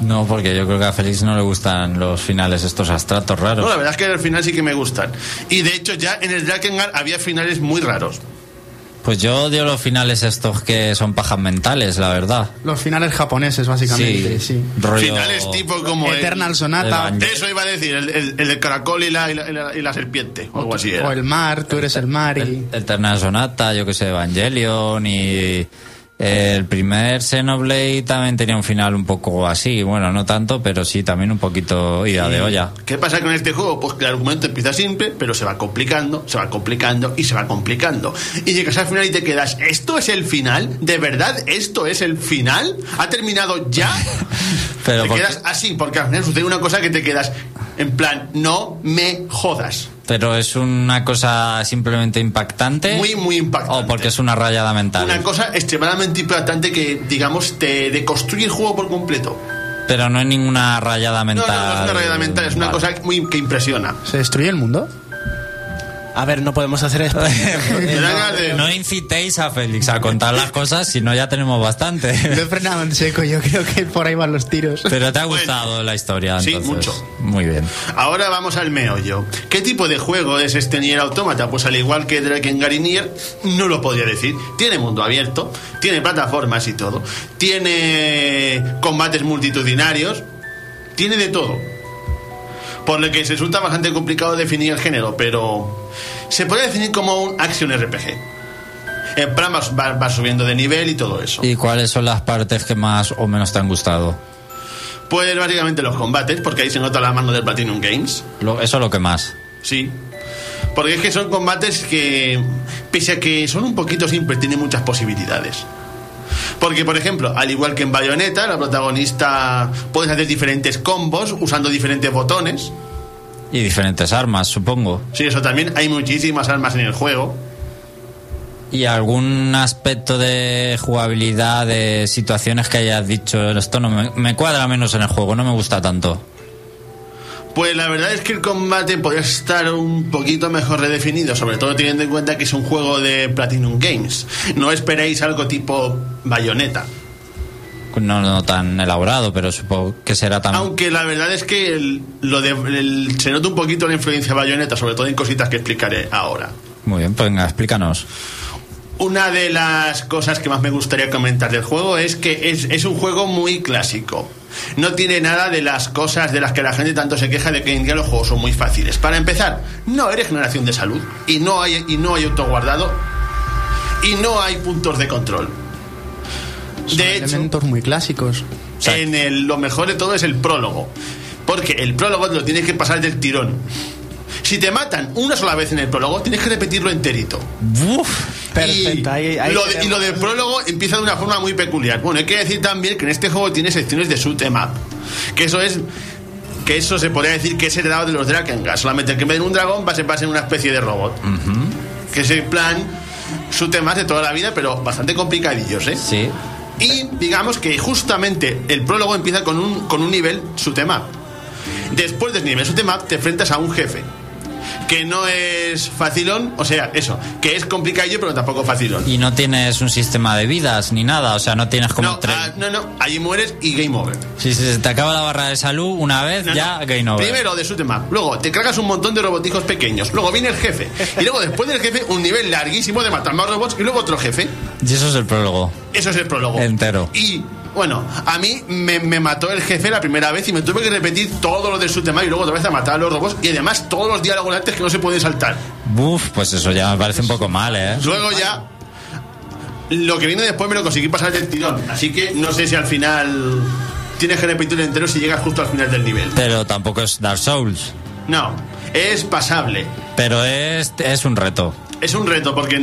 No, porque yo creo que a Félix no le gustan los finales estos abstratos No, raros. la verdad es que al final sí que me gustan. Y de hecho ya en el Drakengard había finales muy raros. Pues yo odio los finales estos que son pajas mentales, la verdad. Los finales japoneses, básicamente, sí. rollo- Finales tipo como el- Eternal Sonata. Eso iba a decir, el, el- caracol y la, y la, y la- serpiente, o algo así era. O el mar, tú eres el mar y... Eterna Sonata, yo que sé, Evangelion y el primer Xenoblade también tenía un final un poco así, bueno, no tanto, pero sí también un poquito ida de olla. ¿Qué pasa con este juego? Pues que el argumento empieza simple, pero se va complicando, se va complicando y se va complicando. Y llegas al final y te quedas, ¿esto es el final? ¿De verdad esto es el final? ¿Ha terminado ya? Pero te ¿por quedas así, porque al final sucede una cosa que te quedas en plan, no me jodas. Pero es una cosa simplemente impactante. Muy, muy impactante. O porque es una rayada mental. Una cosa extremadamente impactante que, digamos, te deconstruye el juego por completo. Pero no hay ninguna rayada No, mental. no, no es una realidad mental, es una Vale. cosa muy que impresiona. ¿Se destruye el mundo? A ver, no podemos hacer esto. No incitéis a Félix a contar las cosas, si no ya tenemos bastante. Lo he frenado en seco, yo creo que por ahí van los tiros. Pero te ha Bueno. gustado la historia, Sí, entonces. mucho. Muy bien. Ahora vamos al meollo. ¿Qué tipo de juego es este Nier Automata? Pues al igual que Drakengard y Nier, no lo podría decir. Tiene mundo abierto, tiene plataformas y todo, tiene combates multitudinarios, tiene de todo. Por lo que resulta bastante complicado definir el género, pero se puede definir como un action RPG. En plan vas subiendo de nivel y todo eso. ¿Y cuáles son las partes que más o menos te han gustado? Pues básicamente los combates, porque ahí se nota la mano del Platinum Games. Lo- eso es lo que más. Sí. Porque es que son combates que, pese a que son un poquito simples, tienen muchas posibilidades. Porque, por ejemplo, al igual que en Bayonetta, la protagonista puedes hacer diferentes combos usando diferentes botones. Y diferentes armas, supongo. Sí, eso también. Hay muchísimas armas en el juego. ¿Y algún aspecto de jugabilidad, de situaciones que hayas dicho, esto no me, me cuadra menos en el juego, no me gusta tanto? Pues la verdad es que el combate podría estar un poquito mejor redefinido, sobre todo teniendo en cuenta que es un juego de Platinum Games. No esperéis algo tipo Bayonetta. No, no tan elaborado, pero supongo que será tan... Aunque la verdad es que el- lo de, el- se nota un poquito la influencia de Bayonetta, sobre todo en cositas que explicaré ahora. Muy bien, pues venga, explícanos. Una de las cosas que más me gustaría comentar del juego es que es, es un juego muy clásico. No tiene nada de las cosas de las que la gente tanto se queja de que en día los juegos son muy fáciles. Para empezar, no hay regeneración de salud y no hay, y no hay autoguardado y no hay puntos de control. Son De hecho, elementos muy clásicos. en el- lo mejor de todo es el prólogo. Porque el prólogo lo tienes que pasar del tirón. Si te matan una sola vez en el prólogo, tienes que repetirlo enterito. Perfecto, Y, ahí- ahí lo, de- y lo del prólogo empieza de una forma muy peculiar. Bueno, hay que decir también que en este juego tiene secciones de shoot em up. Que eso es. Que eso se podría decir que es heredado de los Drakengard. Solamente que en vez de un dragón va a ser va a ser una especie de robot. Que es el plan em up de toda la vida, pero bastante complicadillos, ¿eh? Sí. Y digamos que justamente el prólogo empieza con un, con un nivel 'em up. Después del nivel 'em up te enfrentas a un jefe. Que no es facilón, o sea, eso, que es complicadillo pero tampoco facilón. Y no tienes un sistema de vidas ni nada, o sea, no tienes como No, tres... ah, no, no, allí mueres y game over. Si se te acaba la barra de salud una vez, No, ya no. game over. Primero de 'em up, luego te cargas un montón de robotijos pequeños, luego viene el jefe, y luego después del jefe un nivel larguísimo de matar más robots y luego otro jefe. Y eso es el prólogo. Eso es el prólogo. Entero. Y bueno, a mí me, me mató el jefe la primera vez y me tuve que repetir todo lo del tema y luego otra vez a matar a los robots y además todos los diálogos antes que no se pueden saltar. Uf, pues eso ya me parece un poco mal, ¿eh? Luego ya lo que viene después me lo conseguí pasar del tirón, así que no sé si al final tienes que repetirlo entero si llegas justo al final del nivel. Pero tampoco es Dark Souls. No, es pasable. Pero es, es un reto. Es un reto porque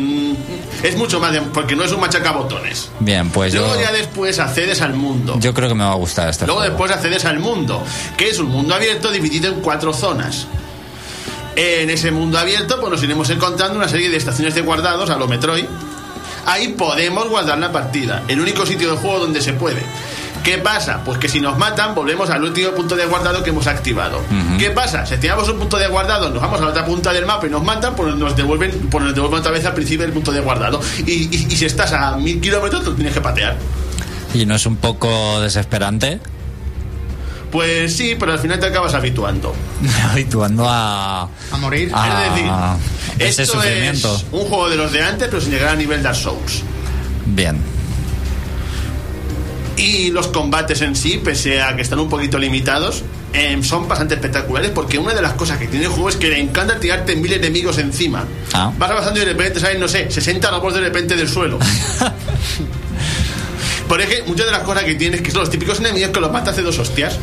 es mucho más de, porque no es un machacabotones. Bien, pues yo, Luego ya después accedes al mundo. yo creo que me va a gustar este Luego juego. después accedes al mundo, que es un mundo abierto dividido en cuatro zonas. En ese mundo abierto pues nos iremos encontrando una serie de estaciones de guardados a lo Metroid. Ahí podemos guardar la partida, el único sitio del juego donde se puede. ¿Qué pasa? Pues que si nos matan, volvemos al último punto de guardado que hemos activado. ¿Qué pasa? Si activamos un punto de guardado, nos vamos a la otra punta del mapa y nos matan, pues nos devuelven, pues nos devuelven otra vez al principio del punto de guardado. Y, y- y si estás a mil kilómetros, lo tienes que patear. ¿Y no es un poco desesperante? Pues sí, pero al final te acabas habituando. Habituando a... A morir. a es decir, ese esto sufrimiento. es un juego de los de antes, pero sin llegar a nivel Dark Souls. Bien. Y los combates en sí, pese a que están un poquito limitados, eh, son bastante espectaculares porque una de las cosas que tiene el juego es que le encanta tirarte mil enemigos encima. Ah. Vas avanzando y de repente salen, no sé, 60 robots de repente del suelo. Por ejemplo, muchas de las cosas que tienes que son los típicos enemigos que los mata hace dos hostias.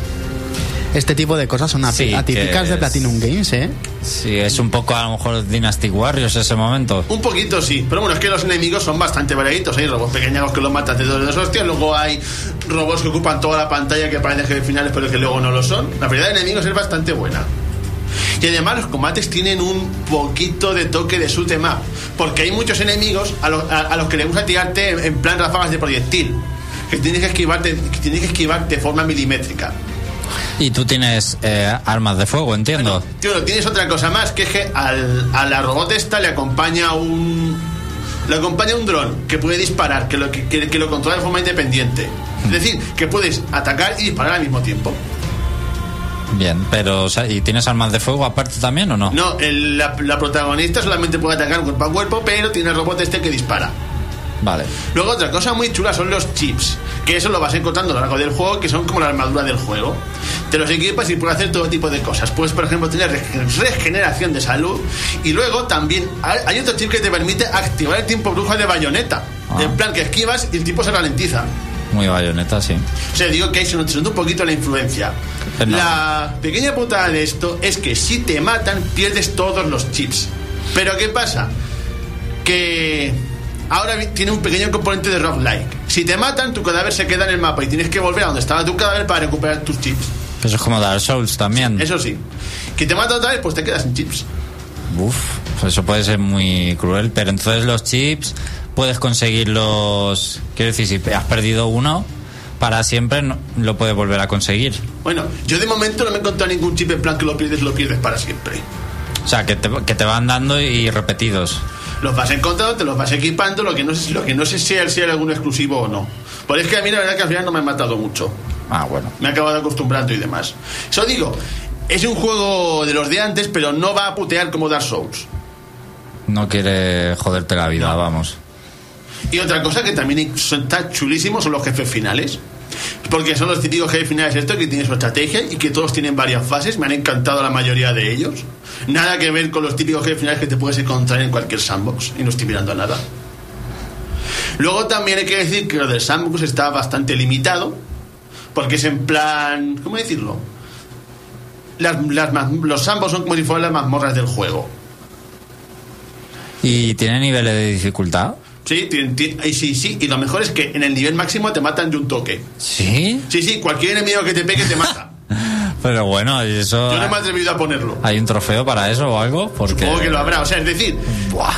Este tipo de cosas son Sí, atípicas que de es- Platinum Games, ¿eh? Sí, es un poco a lo mejor Dynasty Warriors ese momento. Un poquito sí, pero bueno, es que los enemigos son bastante variaditos. Hay robots pequeños que los matas de dos de dos hostias, luego hay robots que ocupan toda la pantalla que parecen que finales, pero que luego no lo son. La variedad de enemigos es bastante buena. Y además los combates tienen un poquito de toque de shoot 'em up, porque hay muchos enemigos a, los- a- a los que les gusta tirarte en, en plan ráfagas de proyectil, que tienes que esquivarte, que tienes que esquivar de forma milimétrica. Y tú tienes eh, armas de fuego, entiendo. Tío, tienes otra cosa más, que es que al, a la robot esta le acompaña un... Le acompaña un dron que puede disparar, que lo, que, que- que lo controla de forma independiente. Es decir, que puedes atacar y disparar al mismo tiempo. Bien, pero o sea, ¿y tienes armas de fuego aparte también o no? No, el- la, la protagonista solamente puede atacar cuerpo a cuerpo, pero tiene el robot este que dispara. Vale. Luego otra cosa muy chula son los chips, que eso lo vas encontrando a lo largo del juego, que son como la armadura del juego. Te los equipas y puedes hacer todo tipo de cosas. Puedes, por ejemplo, tener rege- regeneración de salud y luego también hay, otro chip que te permite activar el tiempo brujo de bayoneta. Ah. En plan que esquivas y el tipo se ralentiza. Muy bayoneta, sí. O sea, digo que ahí se nota un poquito la influencia. La pequeña putada de esto es que si te matan, pierdes todos los chips. Pero ¿qué pasa? Que ahora tiene un pequeño componente de roguelike. Si te matan, tu cadáver se queda en el mapa y tienes que volver a donde estaba tu cadáver para recuperar tus chips. Eso es como Dark Souls también. Eso sí. Que te mata otra vez, pues te quedas sin chips. Uf, pues eso puede ser muy cruel. Pero entonces los chips puedes conseguirlos. Quiero decir, si has perdido uno, para siempre no- lo puedes volver a conseguir. Bueno, yo de momento no me he encontrado ningún chip en plan que lo pierdes, lo pierdes para siempre. O sea, que te, que te van dando y repetidos. Los vas encontrando, te los vas equipando, lo que no sé, lo que no sé si es si hay algún exclusivo o no. Pero es que a mí la verdad que al final no me han matado mucho. Ah, bueno. Me he acabado acostumbrando y demás. Eso digo, es un juego de los de antes, pero no va a putear como Dark Souls. No quiere joderte la vida, vamos. Y otra cosa que también está chulísimo son los jefes finales. Porque son los típicos jefes finales esto que tienen su estrategia y que todos tienen varias fases. Me han encantado la mayoría de ellos. Nada que ver con los típicos jefes finales que te puedes encontrar en cualquier sandbox. Y no estoy mirando a nada. Luego también hay que decir que lo del sandbox está bastante limitado. Porque es en plan... ¿Cómo decirlo? Las, las los sandbox son como si fueran las mazmorras del juego. ¿Y tiene niveles de dificultad? Sí, y sí, sí. Y lo mejor es que en el nivel máximo te matan de un toque. Sí. Sí, sí, cualquier enemigo que te pegue te mata. Pero bueno, ¿y eso. Yo no me he atrevido a ponerlo. ¿Hay un trofeo para eso o algo? Porque. Supongo que lo habrá. O sea, es decir, Buah,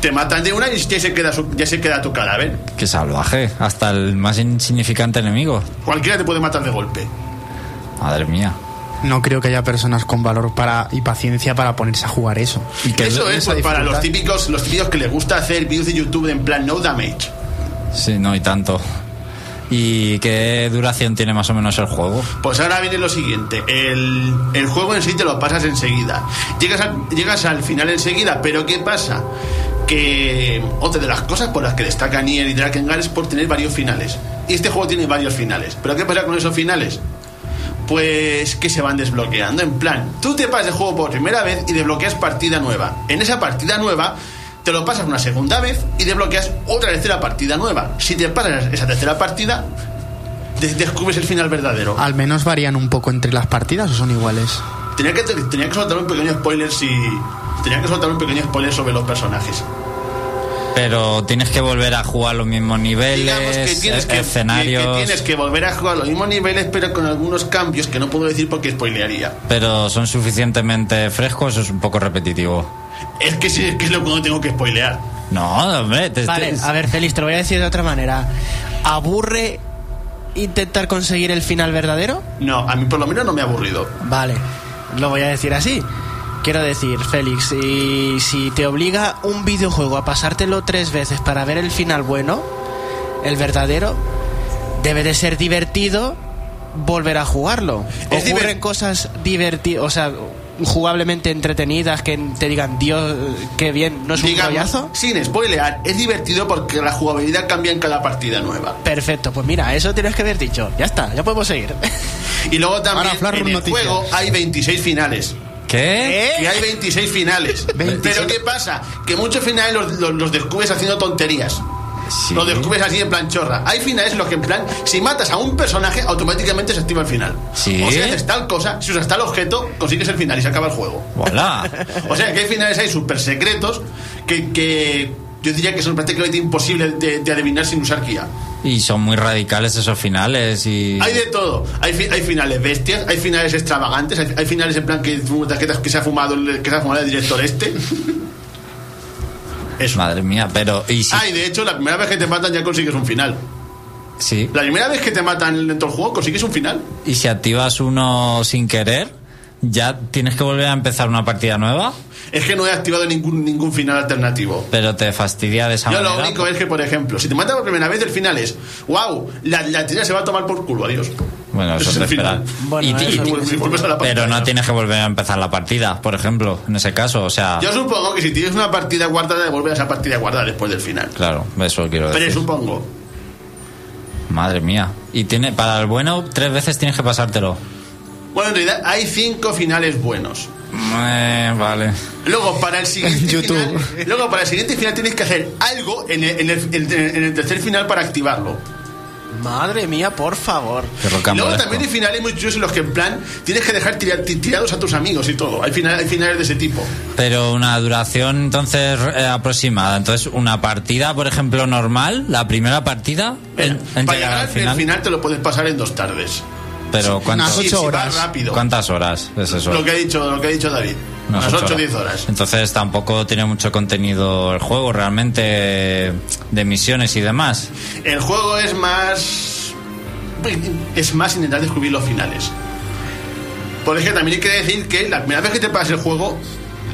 te matan de una y ya se queda, su- ya se queda tu cadáver. qué salvaje. Hasta el más insignificante enemigo. Cualquiera te puede matar de golpe. Madre mía. No creo que haya personas con valor para y paciencia para ponerse a jugar eso. ¿Y qué Eso es pues, para los típicos, los típicos que les gusta hacer vídeos de YouTube en plan no damage. Sí, no, y tanto. ¿Y qué duración tiene más o menos el juego? Pues ahora viene lo siguiente. El, el juego en sí te lo pasas enseguida. Llegas al, llegas al final enseguida, pero ¿qué pasa? Que otra de las cosas por las que destaca Nier y Drakengard es por tener varios finales. Y este juego tiene varios finales. ¿Pero qué pasa con esos finales? Pues que se van desbloqueando. En plan, tú te pasas el juego por primera vez y desbloqueas partida nueva. En esa partida nueva te lo pasas una segunda vez y desbloqueas otra tercera partida nueva. Si te pasas esa tercera partida, de- descubres el final verdadero. Al menos varían un poco entre las partidas o son iguales. Tenía que, tenía que soltar un pequeño spoiler si. Tenía que soltar un pequeño spoiler sobre los personajes. Pero tienes que volver a jugar los mismos niveles, Digamos que tienes e- que, escenarios. que tienes que volver a jugar los mismos niveles, pero con algunos cambios que no puedo decir porque spoilearía. Pero son suficientemente frescos o es un poco repetitivo. Es que, sí, es que es lo que no tengo que spoilear. No, hombre, te, Vale, te- a ver, Félix, te lo voy a decir de otra manera. ¿Aburre intentar conseguir el final verdadero? No, a mí por lo menos no me ha aburrido. Vale, lo voy a decir así. Quiero decir, Félix, si, si te obliga un videojuego a pasártelo tres veces para ver el final bueno, el verdadero, debe de ser divertido volver a jugarlo. Es Ocurren cosas divertidas, o sea, jugablemente entretenidas que te digan, Dios, qué bien, ¿no es un rollazo? sin spoilear, es divertido porque la jugabilidad cambia en cada partida nueva. Perfecto, pues mira, eso tienes que haber dicho. Ya está, ya podemos seguir. Y luego también Ahora, en el noticias. juego hay 26 finales. ¿Qué? Que hay 26 finales. 26. Pero ¿qué pasa? Que muchos finales los, los- los descubres haciendo tonterías. Sí. Lo descubres así en plan chorra. Hay finales en los que en plan, si matas a un personaje, automáticamente se activa el final. Sí. O si haces tal cosa, si usas tal objeto, consigues el final y se acaba el juego. Hola. O sea que hay finales ahí súper secretos que, que yo diría que son prácticamente imposibles de, de adivinar sin usar guía. Y son muy radicales esos finales y... Hay de todo. Hay, fi- hay finales bestias, hay finales extravagantes, hay, hay finales en plan que, que, que se ha fumado el, que se ha fumado el director este. Eso. Madre mía, pero... ¿y si... Ah, y de hecho, la primera vez que te matan ya consigues un final. Sí. La primera vez que te matan dentro del juego consigues un final. ¿Y si activas uno sin querer, ya tienes que volver a empezar una partida nueva? Es que no he activado ningún, ningún final alternativo. Pero te fastidia de esa Yo manera. lo único es que, por ejemplo, si te matan por primera vez, el final es wow, la, la tira se va a tomar por culo, adiós. Bueno, eso es. Bueno, Y ti- eso y ti- Y vuelves- y vuelves a la pero no tienes que volver a empezar la partida, por ejemplo, en ese caso. O sea, Yo supongo que si tienes una partida guardada, devuelves a esa partida guardada después del final. claro, eso quiero Pero decir. supongo. Madre mía. Y tiene para el bueno, tres veces tienes que pasártelo. Bueno, en realidad hay cinco finales buenos. Eh, vale. Luego para el siguiente YouTube. final, luego para el siguiente final tienes que hacer algo en el, en el- en el- en el tercer final para activarlo. Madre mía, por favor. Luego también hay finales muy chulos en los que en plan tienes que dejar tira- ti- tirados a tus amigos y todo. Hay finales, hay finales de ese tipo. Pero una duración entonces eh, aproximada. Entonces, una partida, por ejemplo, normal, la primera partida, en, en para llegar al final. final. te lo puedes pasar en dos tardes. Pero ¿cuántas, Sí, horas. rápido. ¿cuántas horas es eso? Lo que ha dicho, lo que ha dicho David. Unas 8 o 10 horas. Entonces tampoco tiene mucho contenido el juego realmente de misiones y demás. El juego es más. Es más intentar descubrir los finales. Por ejemplo, también hay que decir que la primera vez que te pasas el juego.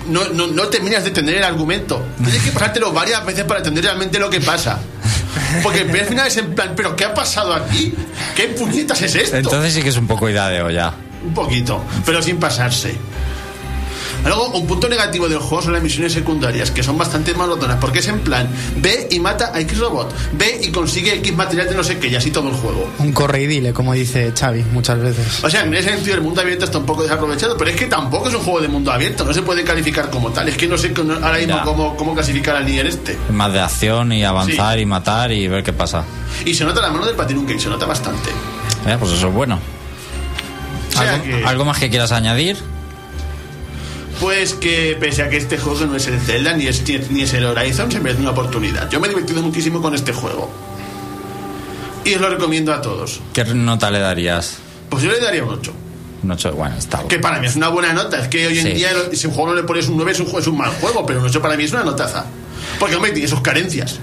No, no, no terminas de entender el argumento. Tienes que pasártelo varias veces para entender realmente lo que pasa. Porque el final es en plan, ¿pero qué ha pasado aquí? ¿Qué puñetas es esto? Entonces sí que es un poco idea de olla. Un poquito, pero sin pasarse. Luego, un punto negativo del juego son las misiones secundarias, que son bastante monotonas, porque es en plan, ve y mata a X robot, ve y consigue X material de no sé qué, y así todo el juego. Un corre y dile, como dice Xavi muchas veces. O sea, en ese sentido el mundo abierto está un poco desaprovechado, pero es que tampoco es un juego de mundo abierto, no se puede calificar como tal. Es que no sé ahora mismo Ya. cómo, cómo clasificar al nivel este. Más de acción y avanzar Sí. y matar y ver qué pasa. Y se nota la mano del Platinum se nota bastante. Eh, pues eso es bueno. O sea ¿Algo, que- algo más que quieras añadir? Pues que pese a que este juego no es el Zelda ni es, ni es el Horizon, se merece una oportunidad. Yo me he divertido muchísimo con este juego. Y os lo recomiendo a todos. ¿Qué nota le darías? Pues yo le daría un 8. Un ocho, bueno, está Que para mí es una buena nota. Es que hoy en Sí. día si un juego no le pones un 9 es un, jue- es un mal juego, pero un 8 para mí es una notaza. Porque hombre, tiene sus carencias.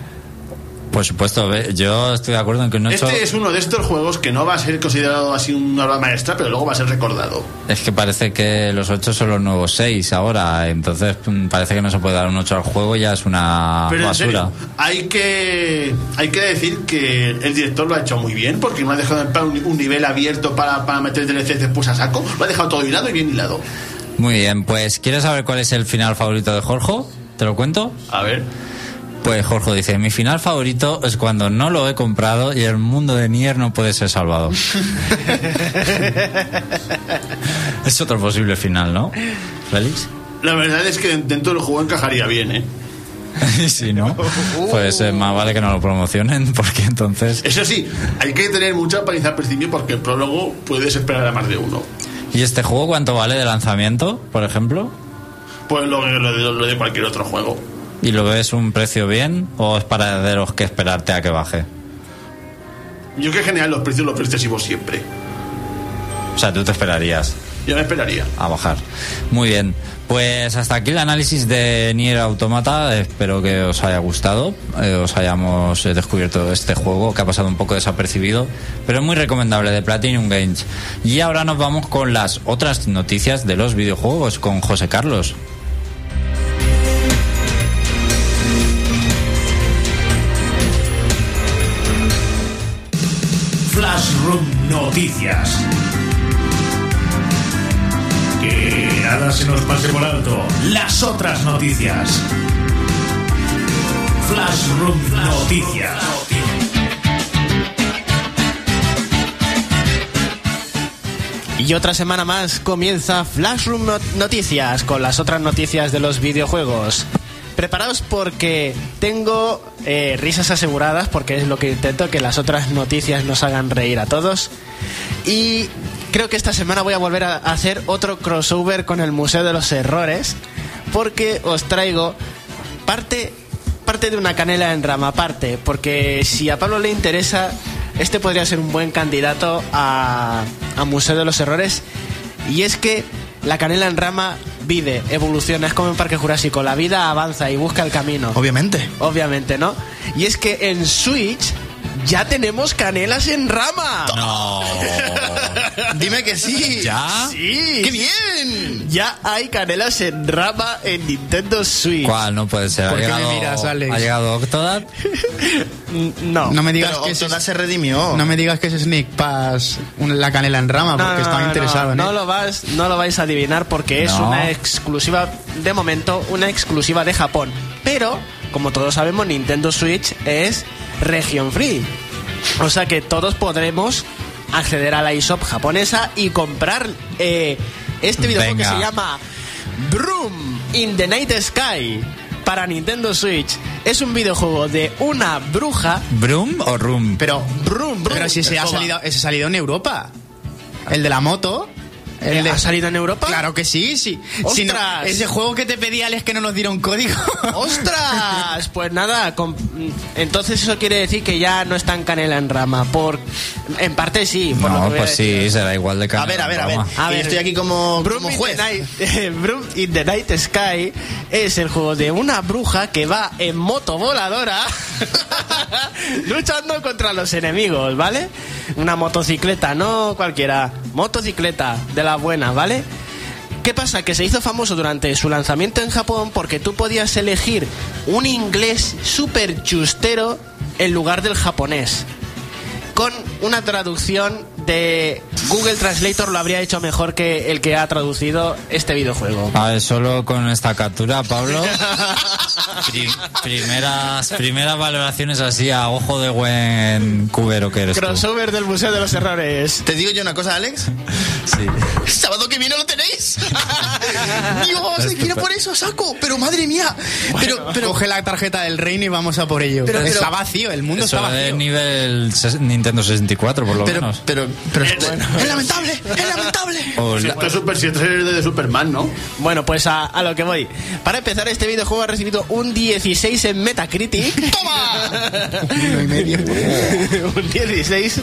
Por supuesto, yo estoy de acuerdo en que 8 Este es uno de estos juegos que no va a ser considerado así una obra maestra, pero luego va a ser recordado. es que parece que los 8 son los nuevos 6 ahora, entonces mm, parece que no se puede dar un 8 al juego, ya es una Pero en basura. serio, hay que, hay que decir que el director lo ha hecho muy bien, porque no ha dejado un, un nivel abierto para, para meter DLCs después a saco. Lo ha dejado todo hilado y bien hilado. Muy bien, pues ¿quieres saber cuál es el final favorito de Jorge? ¿Te lo cuento? A ver. Pues Jorge dice, mi final favorito es cuando no lo he comprado y el mundo de Nier no puede ser salvado. es otro posible final, ¿no? ¿Félix? La verdad es que dentro del juego encajaría bien, ¿eh? Y si no, pues eh, más vale que no lo promocionen porque entonces... Eso sí, hay que tener mucha paliza al principio porque el prólogo puedes esperar a más de uno. ¿Y este juego cuánto vale de lanzamiento, por ejemplo? Pues lo, lo lo de cualquier otro juego. ¿Y lo ves un precio bien o es para de los que esperarte a que baje? Yo que en general los precios los excesivos siempre. O sea, tú te esperarías Yo me esperaría. a bajar. Muy bien. Pues hasta aquí el análisis de Nier Automata. Espero que os haya gustado. eh, os hayamos eh, descubierto este juego que ha pasado un poco desapercibido, pero es muy recomendable de Platinum Games. Y ahora nos vamos con las otras noticias de los videojuegos con José Carlos. Flashroom Noticias. Que nada se nos pase por alto. Las otras noticias. Flashroom Noticias. Y otra semana más comienza Flashroom Not- Noticias con las otras noticias de los videojuegos. Preparaos porque tengo eh, risas aseguradas porque es lo que intento que las otras noticias nos hagan reír a todos. Y creo que esta semana voy a volver a hacer otro crossover con el Museo de los Errores porque os traigo parte parte de una canela en rama parte porque si a Pablo le interesa este podría ser un buen candidato a, a Museo de los Errores y es que la canela en rama vive, evoluciona, es como en Parque Jurásico, la vida avanza y busca el camino. Obviamente. Obviamente, ¿no? Y es que en Switch ya tenemos canelas en rama. No. Dime que sí. ¿Ya? Sí. ¡Qué bien! Ya hay canelas en rama en Nintendo Switch. ¿Cuál? No puede ser. ¿Por ha qué me llegado, miras, Alex? ¿Ha llegado Octodad? Mm, No. No me digas Pero que Octodad se redimió. no me digas que es Sneak Pass la canela en rama porque no, estaba no, interesado no, en no él. lo vas, no lo vais a adivinar porque es una exclusiva, de momento, una exclusiva de Japón. Pero, como todos sabemos, Nintendo Switch es region free. O sea que todos podremos acceder a la eShop japonesa y comprar eh, este videojuego Venga. que se llama Broom in the Night Sky para Nintendo Switch. Es un videojuego de una bruja. ¿Broom o Room? Pero, Broom, broom. pero si ese ha salido, ese ha salido en Europa. El de la moto. El de- ¿Ha salido en Europa? Claro que sí, sí. Si no- ¡Ostras! ese juego que te pedía es que no nos diera un código. ¡Ostras! Pues nada, entonces eso quiere decir que ya no está en canela en rama. Por, en parte sí. Por lo No, que a pues sí, será igual de A caro. ver, a ver, a ver. A ver. estoy aquí como, Broom como in juez. the Night- Broom in the Night Sky es el juego de una bruja que va en moto voladora luchando contra los enemigos, ¿vale? Una motocicleta, no cualquiera. Motocicleta de la buena, ¿vale? ¿Qué pasa? Que se hizo famoso durante su lanzamiento en Japón porque tú podías elegir un inglés súper chustero en lugar del japonés. Con una traducción de Google Translator lo habría hecho mejor que el que ha traducido este videojuego. A ver, solo con esta captura, Pablo. Pri- primeras, primeras valoraciones así a ojo de buen cubero que eres tú. Crossover del Museo de los Errores. ¿Te digo yo una cosa, Alex? Sí. ¿Sábado que viene lo tenéis? Dios, quiero por eso, saco. Pero madre mía. Pero, pero, Coge la tarjeta del reino y vamos a por ello. Pero- pero- está vacío, el mundo Eso está de vacío. nivel ses- Nintendo 64, por lo pero, menos. pero, pero, es lamentable, es lamentable. O la- Esto es Super 7 de Superman, ¿no? Bueno, pues a, a lo que voy. Para empezar, este videojuego ha recibido un 16 en Metacritic. ¡Toma! Uno y medio. un 16.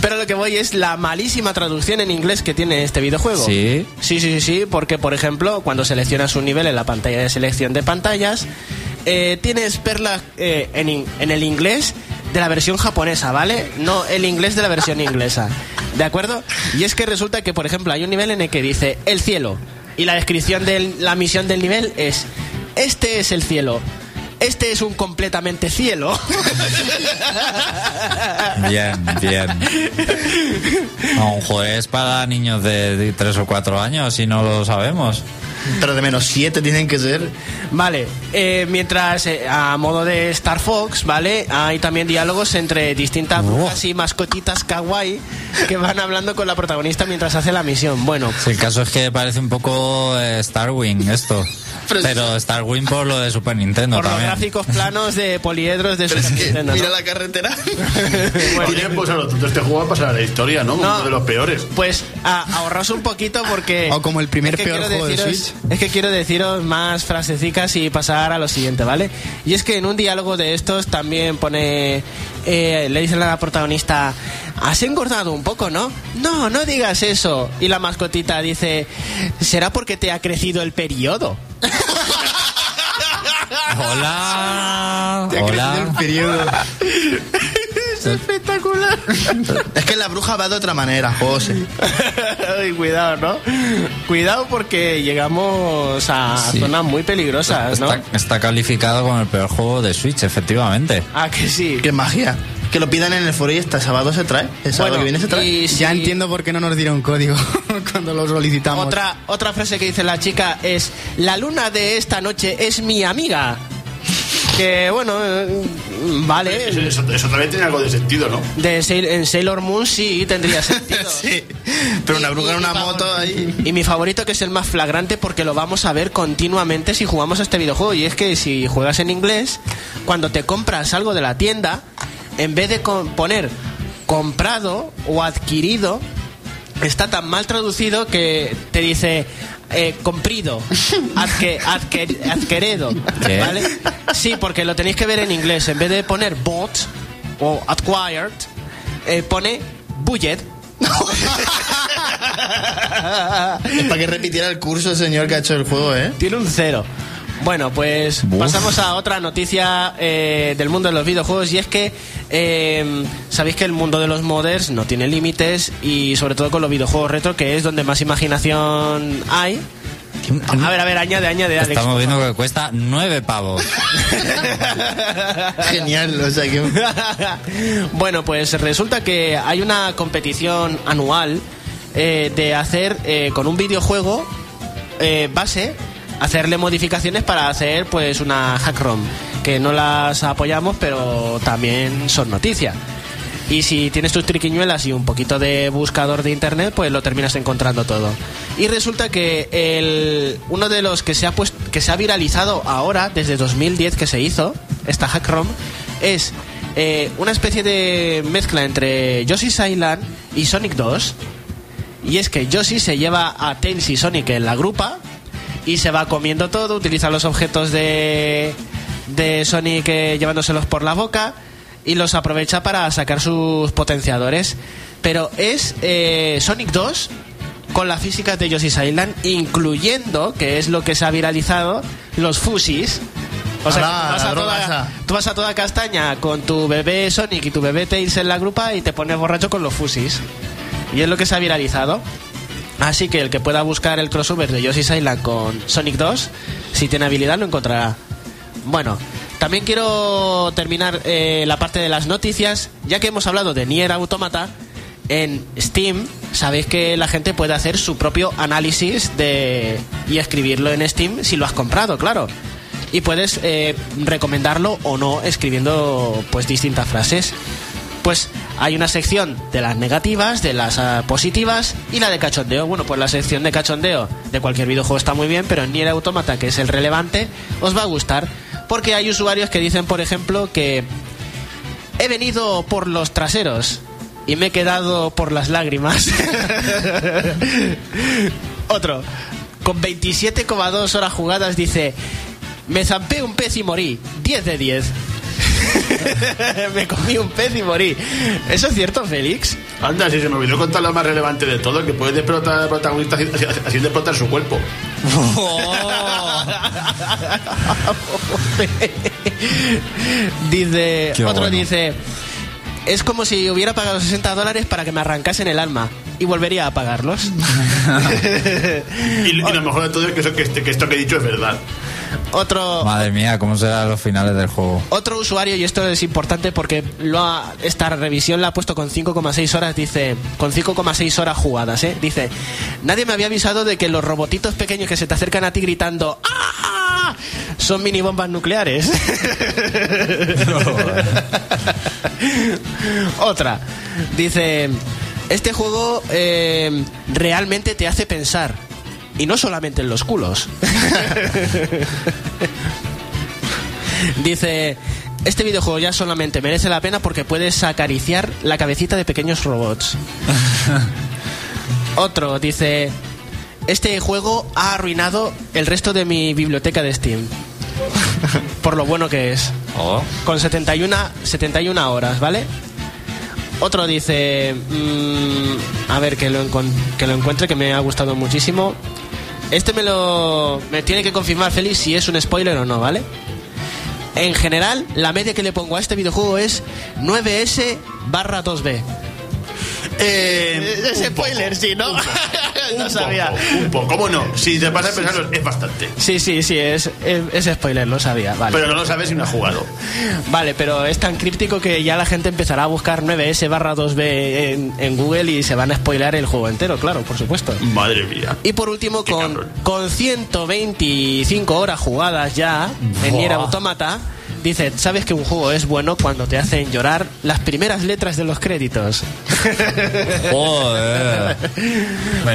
Pero lo que voy es la malísima traducción en inglés que tiene este videojuego. Sí. Sí, sí, sí, sí, porque por ejemplo, cuando seleccionas un nivel en la pantalla de selección de pantallas, eh, tienes perlas eh, en el inglés de la versión japonesa, ¿vale? No el inglés de la versión inglesa. ¿De acuerdo? Y es que resulta que, por ejemplo, hay un nivel en el que dice el cielo. Y la descripción de la misión del nivel es: Este es el cielo. Este es un completamente cielo. Bien, bien. No, un juego es para niños de 3 o 4 años y no lo sabemos. Pero de menos 7 tienen que ser. Vale, eh, mientras eh, a modo de Star Fox, ¿vale? Hay también diálogos entre distintas brujas y mascotitas kawaii que van hablando con la protagonista mientras hace la misión. Bueno, Sí, el caso es que parece un poco eh, Starwing esto. Pero Pero, es- Starwing por lo de Super Nintendo por los también. gráficos planos de poliedros de Pero es Super que Nintendo, ¿no? mira la carretera. Tiene, pues a lo tonto, este juego va a pasar a la historia, ¿no? No. Uno de los peores. Pues a, ahorraos un poquito porque... O como el primer es que peor de deciros- Switch. Es que quiero deciros más frasecicas y pasar a lo siguiente, ¿vale? Y es que en un diálogo de estos también pone... eh, le dicen a la protagonista, has engordado un poco, ¿no? No, no digas eso. Y la mascotita dice, será porque te ha crecido el periodo. Hola. Te el Hola. periodo. es espectacular. es que la bruja va de otra manera, José. Ay, cuidado, ¿no? Cuidado porque llegamos a Sí. zonas muy peligrosas, ¿no? Está, está calificado como el peor juego de Switch, efectivamente. Ah, que sí. Qué magia. Que lo pidan en el foro y este sábado se trae. El sábado Bueno, que viene se trae. y Ya si- entiendo por qué no nos dieron código cuando lo solicitamos. Otra, otra frase que dice la chica es: La luna de esta noche es mi amiga. Que bueno, eh, vale. Eso, eso- eso también tiene algo de sentido, ¿no? De en Sailor Moon sí tendría sentido. Sí, pero una bruja en una moto ahí. Y mi favorito que es el más flagrante porque lo vamos a ver continuamente si jugamos a este videojuego. Y es que si juegas en inglés, cuando te compras algo de la tienda, en vez de poner comprado o adquirido, está tan mal traducido que te dice eh, comprido, adque, adque- adquerido. ¿Qué? ¿vale? Sí, porque lo tenéis que ver en inglés. En vez de poner bought o acquired, eh, pone budget. Es para que repitiera el curso el señor que ha hecho el juego, ¿eh? Tiene un cero. Bueno, pues pasamos a otra noticia eh, del mundo de los videojuegos y es que eh, sabéis que el mundo de los modders no tiene límites y sobre todo con los videojuegos retro que es donde más imaginación hay. A ver, a ver, añade, añade, Alex. Estamos viendo que cuesta nueve pavos. Genial, o sea que... bueno, pues resulta que hay una competición anual eh, de hacer eh, con un videojuego eh, base, hacerle modificaciones para hacer pues una hack ROM, que no las apoyamos, pero también son noticia. Y si tienes tus triquiñuelas y un poquito de buscador de internet, pues lo terminas encontrando todo. Y resulta que el, uno de los que se ha puesto, que se ha viralizado ahora, desde 2010 que se hizo, esta hack ROM, es eh, una especie de mezcla entre Yoshi's Island y Sonic 2. Y es que Yoshi se lleva a Tails y Sonic en la grupa y se va comiendo todo, utiliza los objetos de, de Sonic eh, llevándoselos por la boca y los aprovecha para sacar sus potenciadores. Pero es eh, Sonic 2 con las físicas de Yoshi's Island, incluyendo, que es lo que se ha viralizado, los fusis. O sea, Alá, vas, a toda, tú vas a toda castaña con tu bebé Sonic y tu bebé Tails en la grupa y te pones borracho con los fusis. Y es lo que se ha viralizado. Así que el que pueda buscar el crossover de Yoshi's Island con Sonic 2, si tiene habilidad lo encontrará. Bueno, también quiero terminar eh, la parte de las noticias, ya que hemos hablado de Nier Automata. En Steam, sabéis que la gente puede hacer su propio análisis de y escribirlo en Steam si lo has comprado, claro. Y puedes eh, recomendarlo o no escribiendo pues distintas frases. Pues hay una sección de las negativas, de las ah, positivas y la de cachondeo. Bueno, pues la sección de cachondeo de cualquier videojuego está muy bien, pero en Nier Automata, que es el relevante, os va a gustar. Porque hay usuarios que dicen, por ejemplo, que he venido por los traseros y me he quedado por las lágrimas. Otro, con 27,2 horas jugadas, dice, me zampé un pez y morí. 10 de 10. me comí un pez y morí. ¿Eso es cierto, Félix? Anda, si se me olvidó contar lo más relevante de todo, que puede despertar al protagonista haciendo explotar su cuerpo. dice, Qué otro bueno. dice, es como si hubiera pagado 60 dólares para que me arrancasen el alma y volvería a pagarlos. Y, y lo mejor de todo es que, eso- que este- que esto que he dicho es verdad. Otro, Madre mía, ¿cómo serán los finales del juego? otro usuario, y esto es importante porque lo ha- esta revisión la ha puesto con 5,6 horas, dice, con 5,6 horas jugadas, ¿eh? Dice, nadie me había avisado de que los robotitos pequeños que se te acercan a ti gritando, ¡Ah! son mini bombas nucleares. Otra, dice, este juego eh, realmente te hace pensar. Y no solamente en los culos. Dice, este videojuego ya solamente merece la pena porque puedes acariciar la cabecita de pequeños robots. Otro dice, este juego ha arruinado el resto de mi biblioteca de Steam. Por lo bueno que es. Oh. Con 71, 71 horas, ¿vale? Otro dice, mm, a ver, que lo, que lo encuentre, que me ha gustado muchísimo. Este me lo... Me tiene que confirmar Félix si es un spoiler o no, ¿vale? En general, la media que le pongo a este videojuego es 9S barra 2B. Eh, Es poco, spoiler, sí, ¿no? un poco, no un sabía. poco, un poco, ¿cómo no? Si te vas a pensarlo, es bastante. Sí, sí, sí, es, es, es spoiler, lo sabía, vale. Pero no lo sabes si no has jugado. Vale, pero es tan críptico que ya la gente empezará a buscar 9S barra 2B en, en Google y se van a spoilear el juego entero, claro, por supuesto. Madre mía. Y por último, con, con 125 horas jugadas ya en. Nier Automata, Dice, ¿sabes que un juego es bueno cuando te hacen llorar las primeras letras de los créditos? Joder.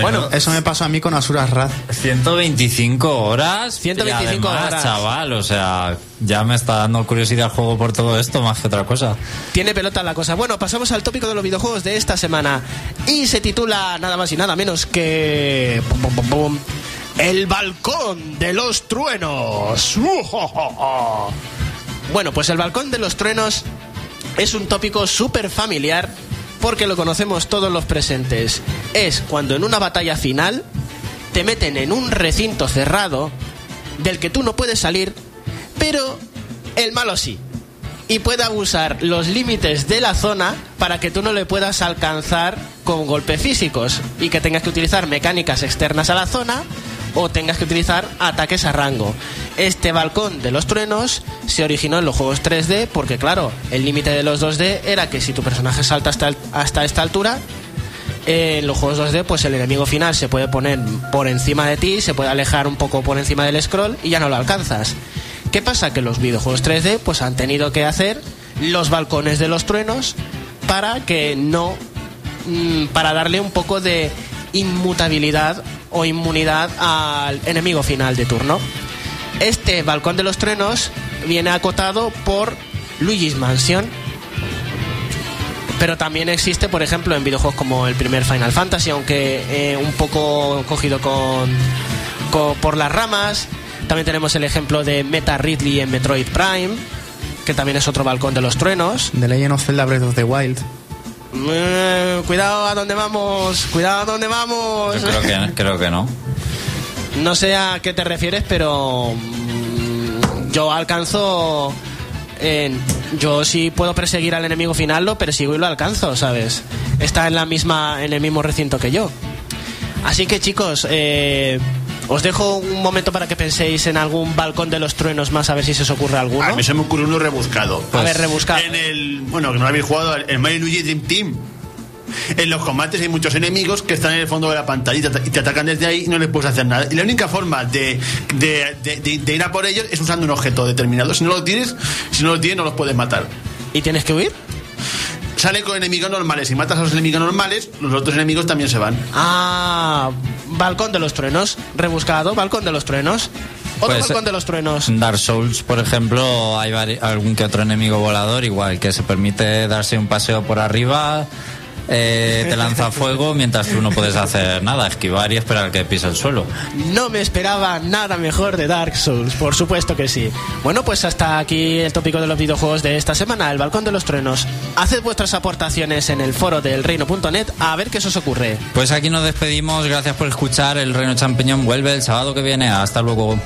Bueno, Eso me pasó a mí con Asuras Wrath. 125 horas. 125 y además, horas. chaval, o sea, ya me está dando curiosidad el juego por todo esto más que otra cosa. Tiene pelota la cosa. Bueno, pasamos al tópico de los videojuegos de esta semana. Y se titula nada más y nada menos que... El balcón de los truenos. Bueno, pues el balcón de los truenos es un tópico súper familiar porque lo conocemos todos los presentes. Es cuando en una batalla final te meten en un recinto cerrado del que tú no puedes salir, pero el malo sí. Y puede abusar los límites de la zona para que tú no le puedas alcanzar con golpes físicos y que tengas que utilizar mecánicas externas a la zona o tengas que utilizar ataques a rango. Este balcón de los truenos se originó en los juegos 3D porque claro, el límite de los 2D era que si tu personaje salta hasta, hasta esta altura, en los juegos 2D, pues el enemigo final se puede poner por encima de ti, se puede alejar un poco por encima del scroll y ya no lo alcanzas. ¿Qué pasa? Que los videojuegos 3D pues han tenido que hacer los balcones de los truenos para que no. mm, para darle un poco de inmutabilidad o inmunidad al enemigo final de turno. Este balcón de los truenos viene acotado por Luigi's Mansion, pero también existe, por ejemplo, en videojuegos como el primer Final Fantasy, aunque eh, un poco cogido con, por las ramas. También tenemos el ejemplo de Meta Ridley en Metroid Prime, que también es otro balcón de los truenos. The Legend of Zelda Breath of the Wild. Eh, cuidado a dónde vamos, cuidado a dónde vamos. Yo creo que, creo que no. No sé a qué te refieres, pero mm, yo alcanzo. en- yo sí puedo perseguir al enemigo final, lo persigo y lo alcanzo, ¿sabes? Está en la misma, en el mismo recinto que yo. Así que chicos, eh, os dejo un momento para que penséis en algún balcón de los truenos más a ver si se os ocurre alguno. A mí se me ocurre uno rebuscado. a ver, rebuscado. En el. Bueno, que no lo habéis jugado, el Mario Luigi Dream Team. En los combates hay muchos enemigos que están en el fondo de la pantalla y te, atacan desde ahí y no les puedes hacer nada. Y la única forma de- de- de ir a por ellos es usando un objeto determinado. Si no lo tienes, si no lo tienes, no los puedes matar. ¿Y tienes que huir? Sale con enemigos normales. Si matas a los enemigos normales, los otros enemigos también se van. Ah, balcón de los truenos. Rebuscado, balcón de los truenos. Otro Pues, balcón de los truenos. En Dark Souls, por ejemplo, hay algún que otro enemigo volador, igual que se permite darse un paseo por arriba, eh, te lanza fuego mientras tú no puedes hacer nada, esquivar y esperar que pise el suelo. No me esperaba nada mejor de Dark Souls, por supuesto que sí. Bueno, pues hasta aquí el tópico de los videojuegos de esta semana, el balcón de los truenos. Haced vuestras aportaciones en el foro del reino.net a ver qué se os ocurre. Pues aquí nos despedimos, gracias por escuchar, el Reino Champiñón vuelve el sábado que viene, hasta luego.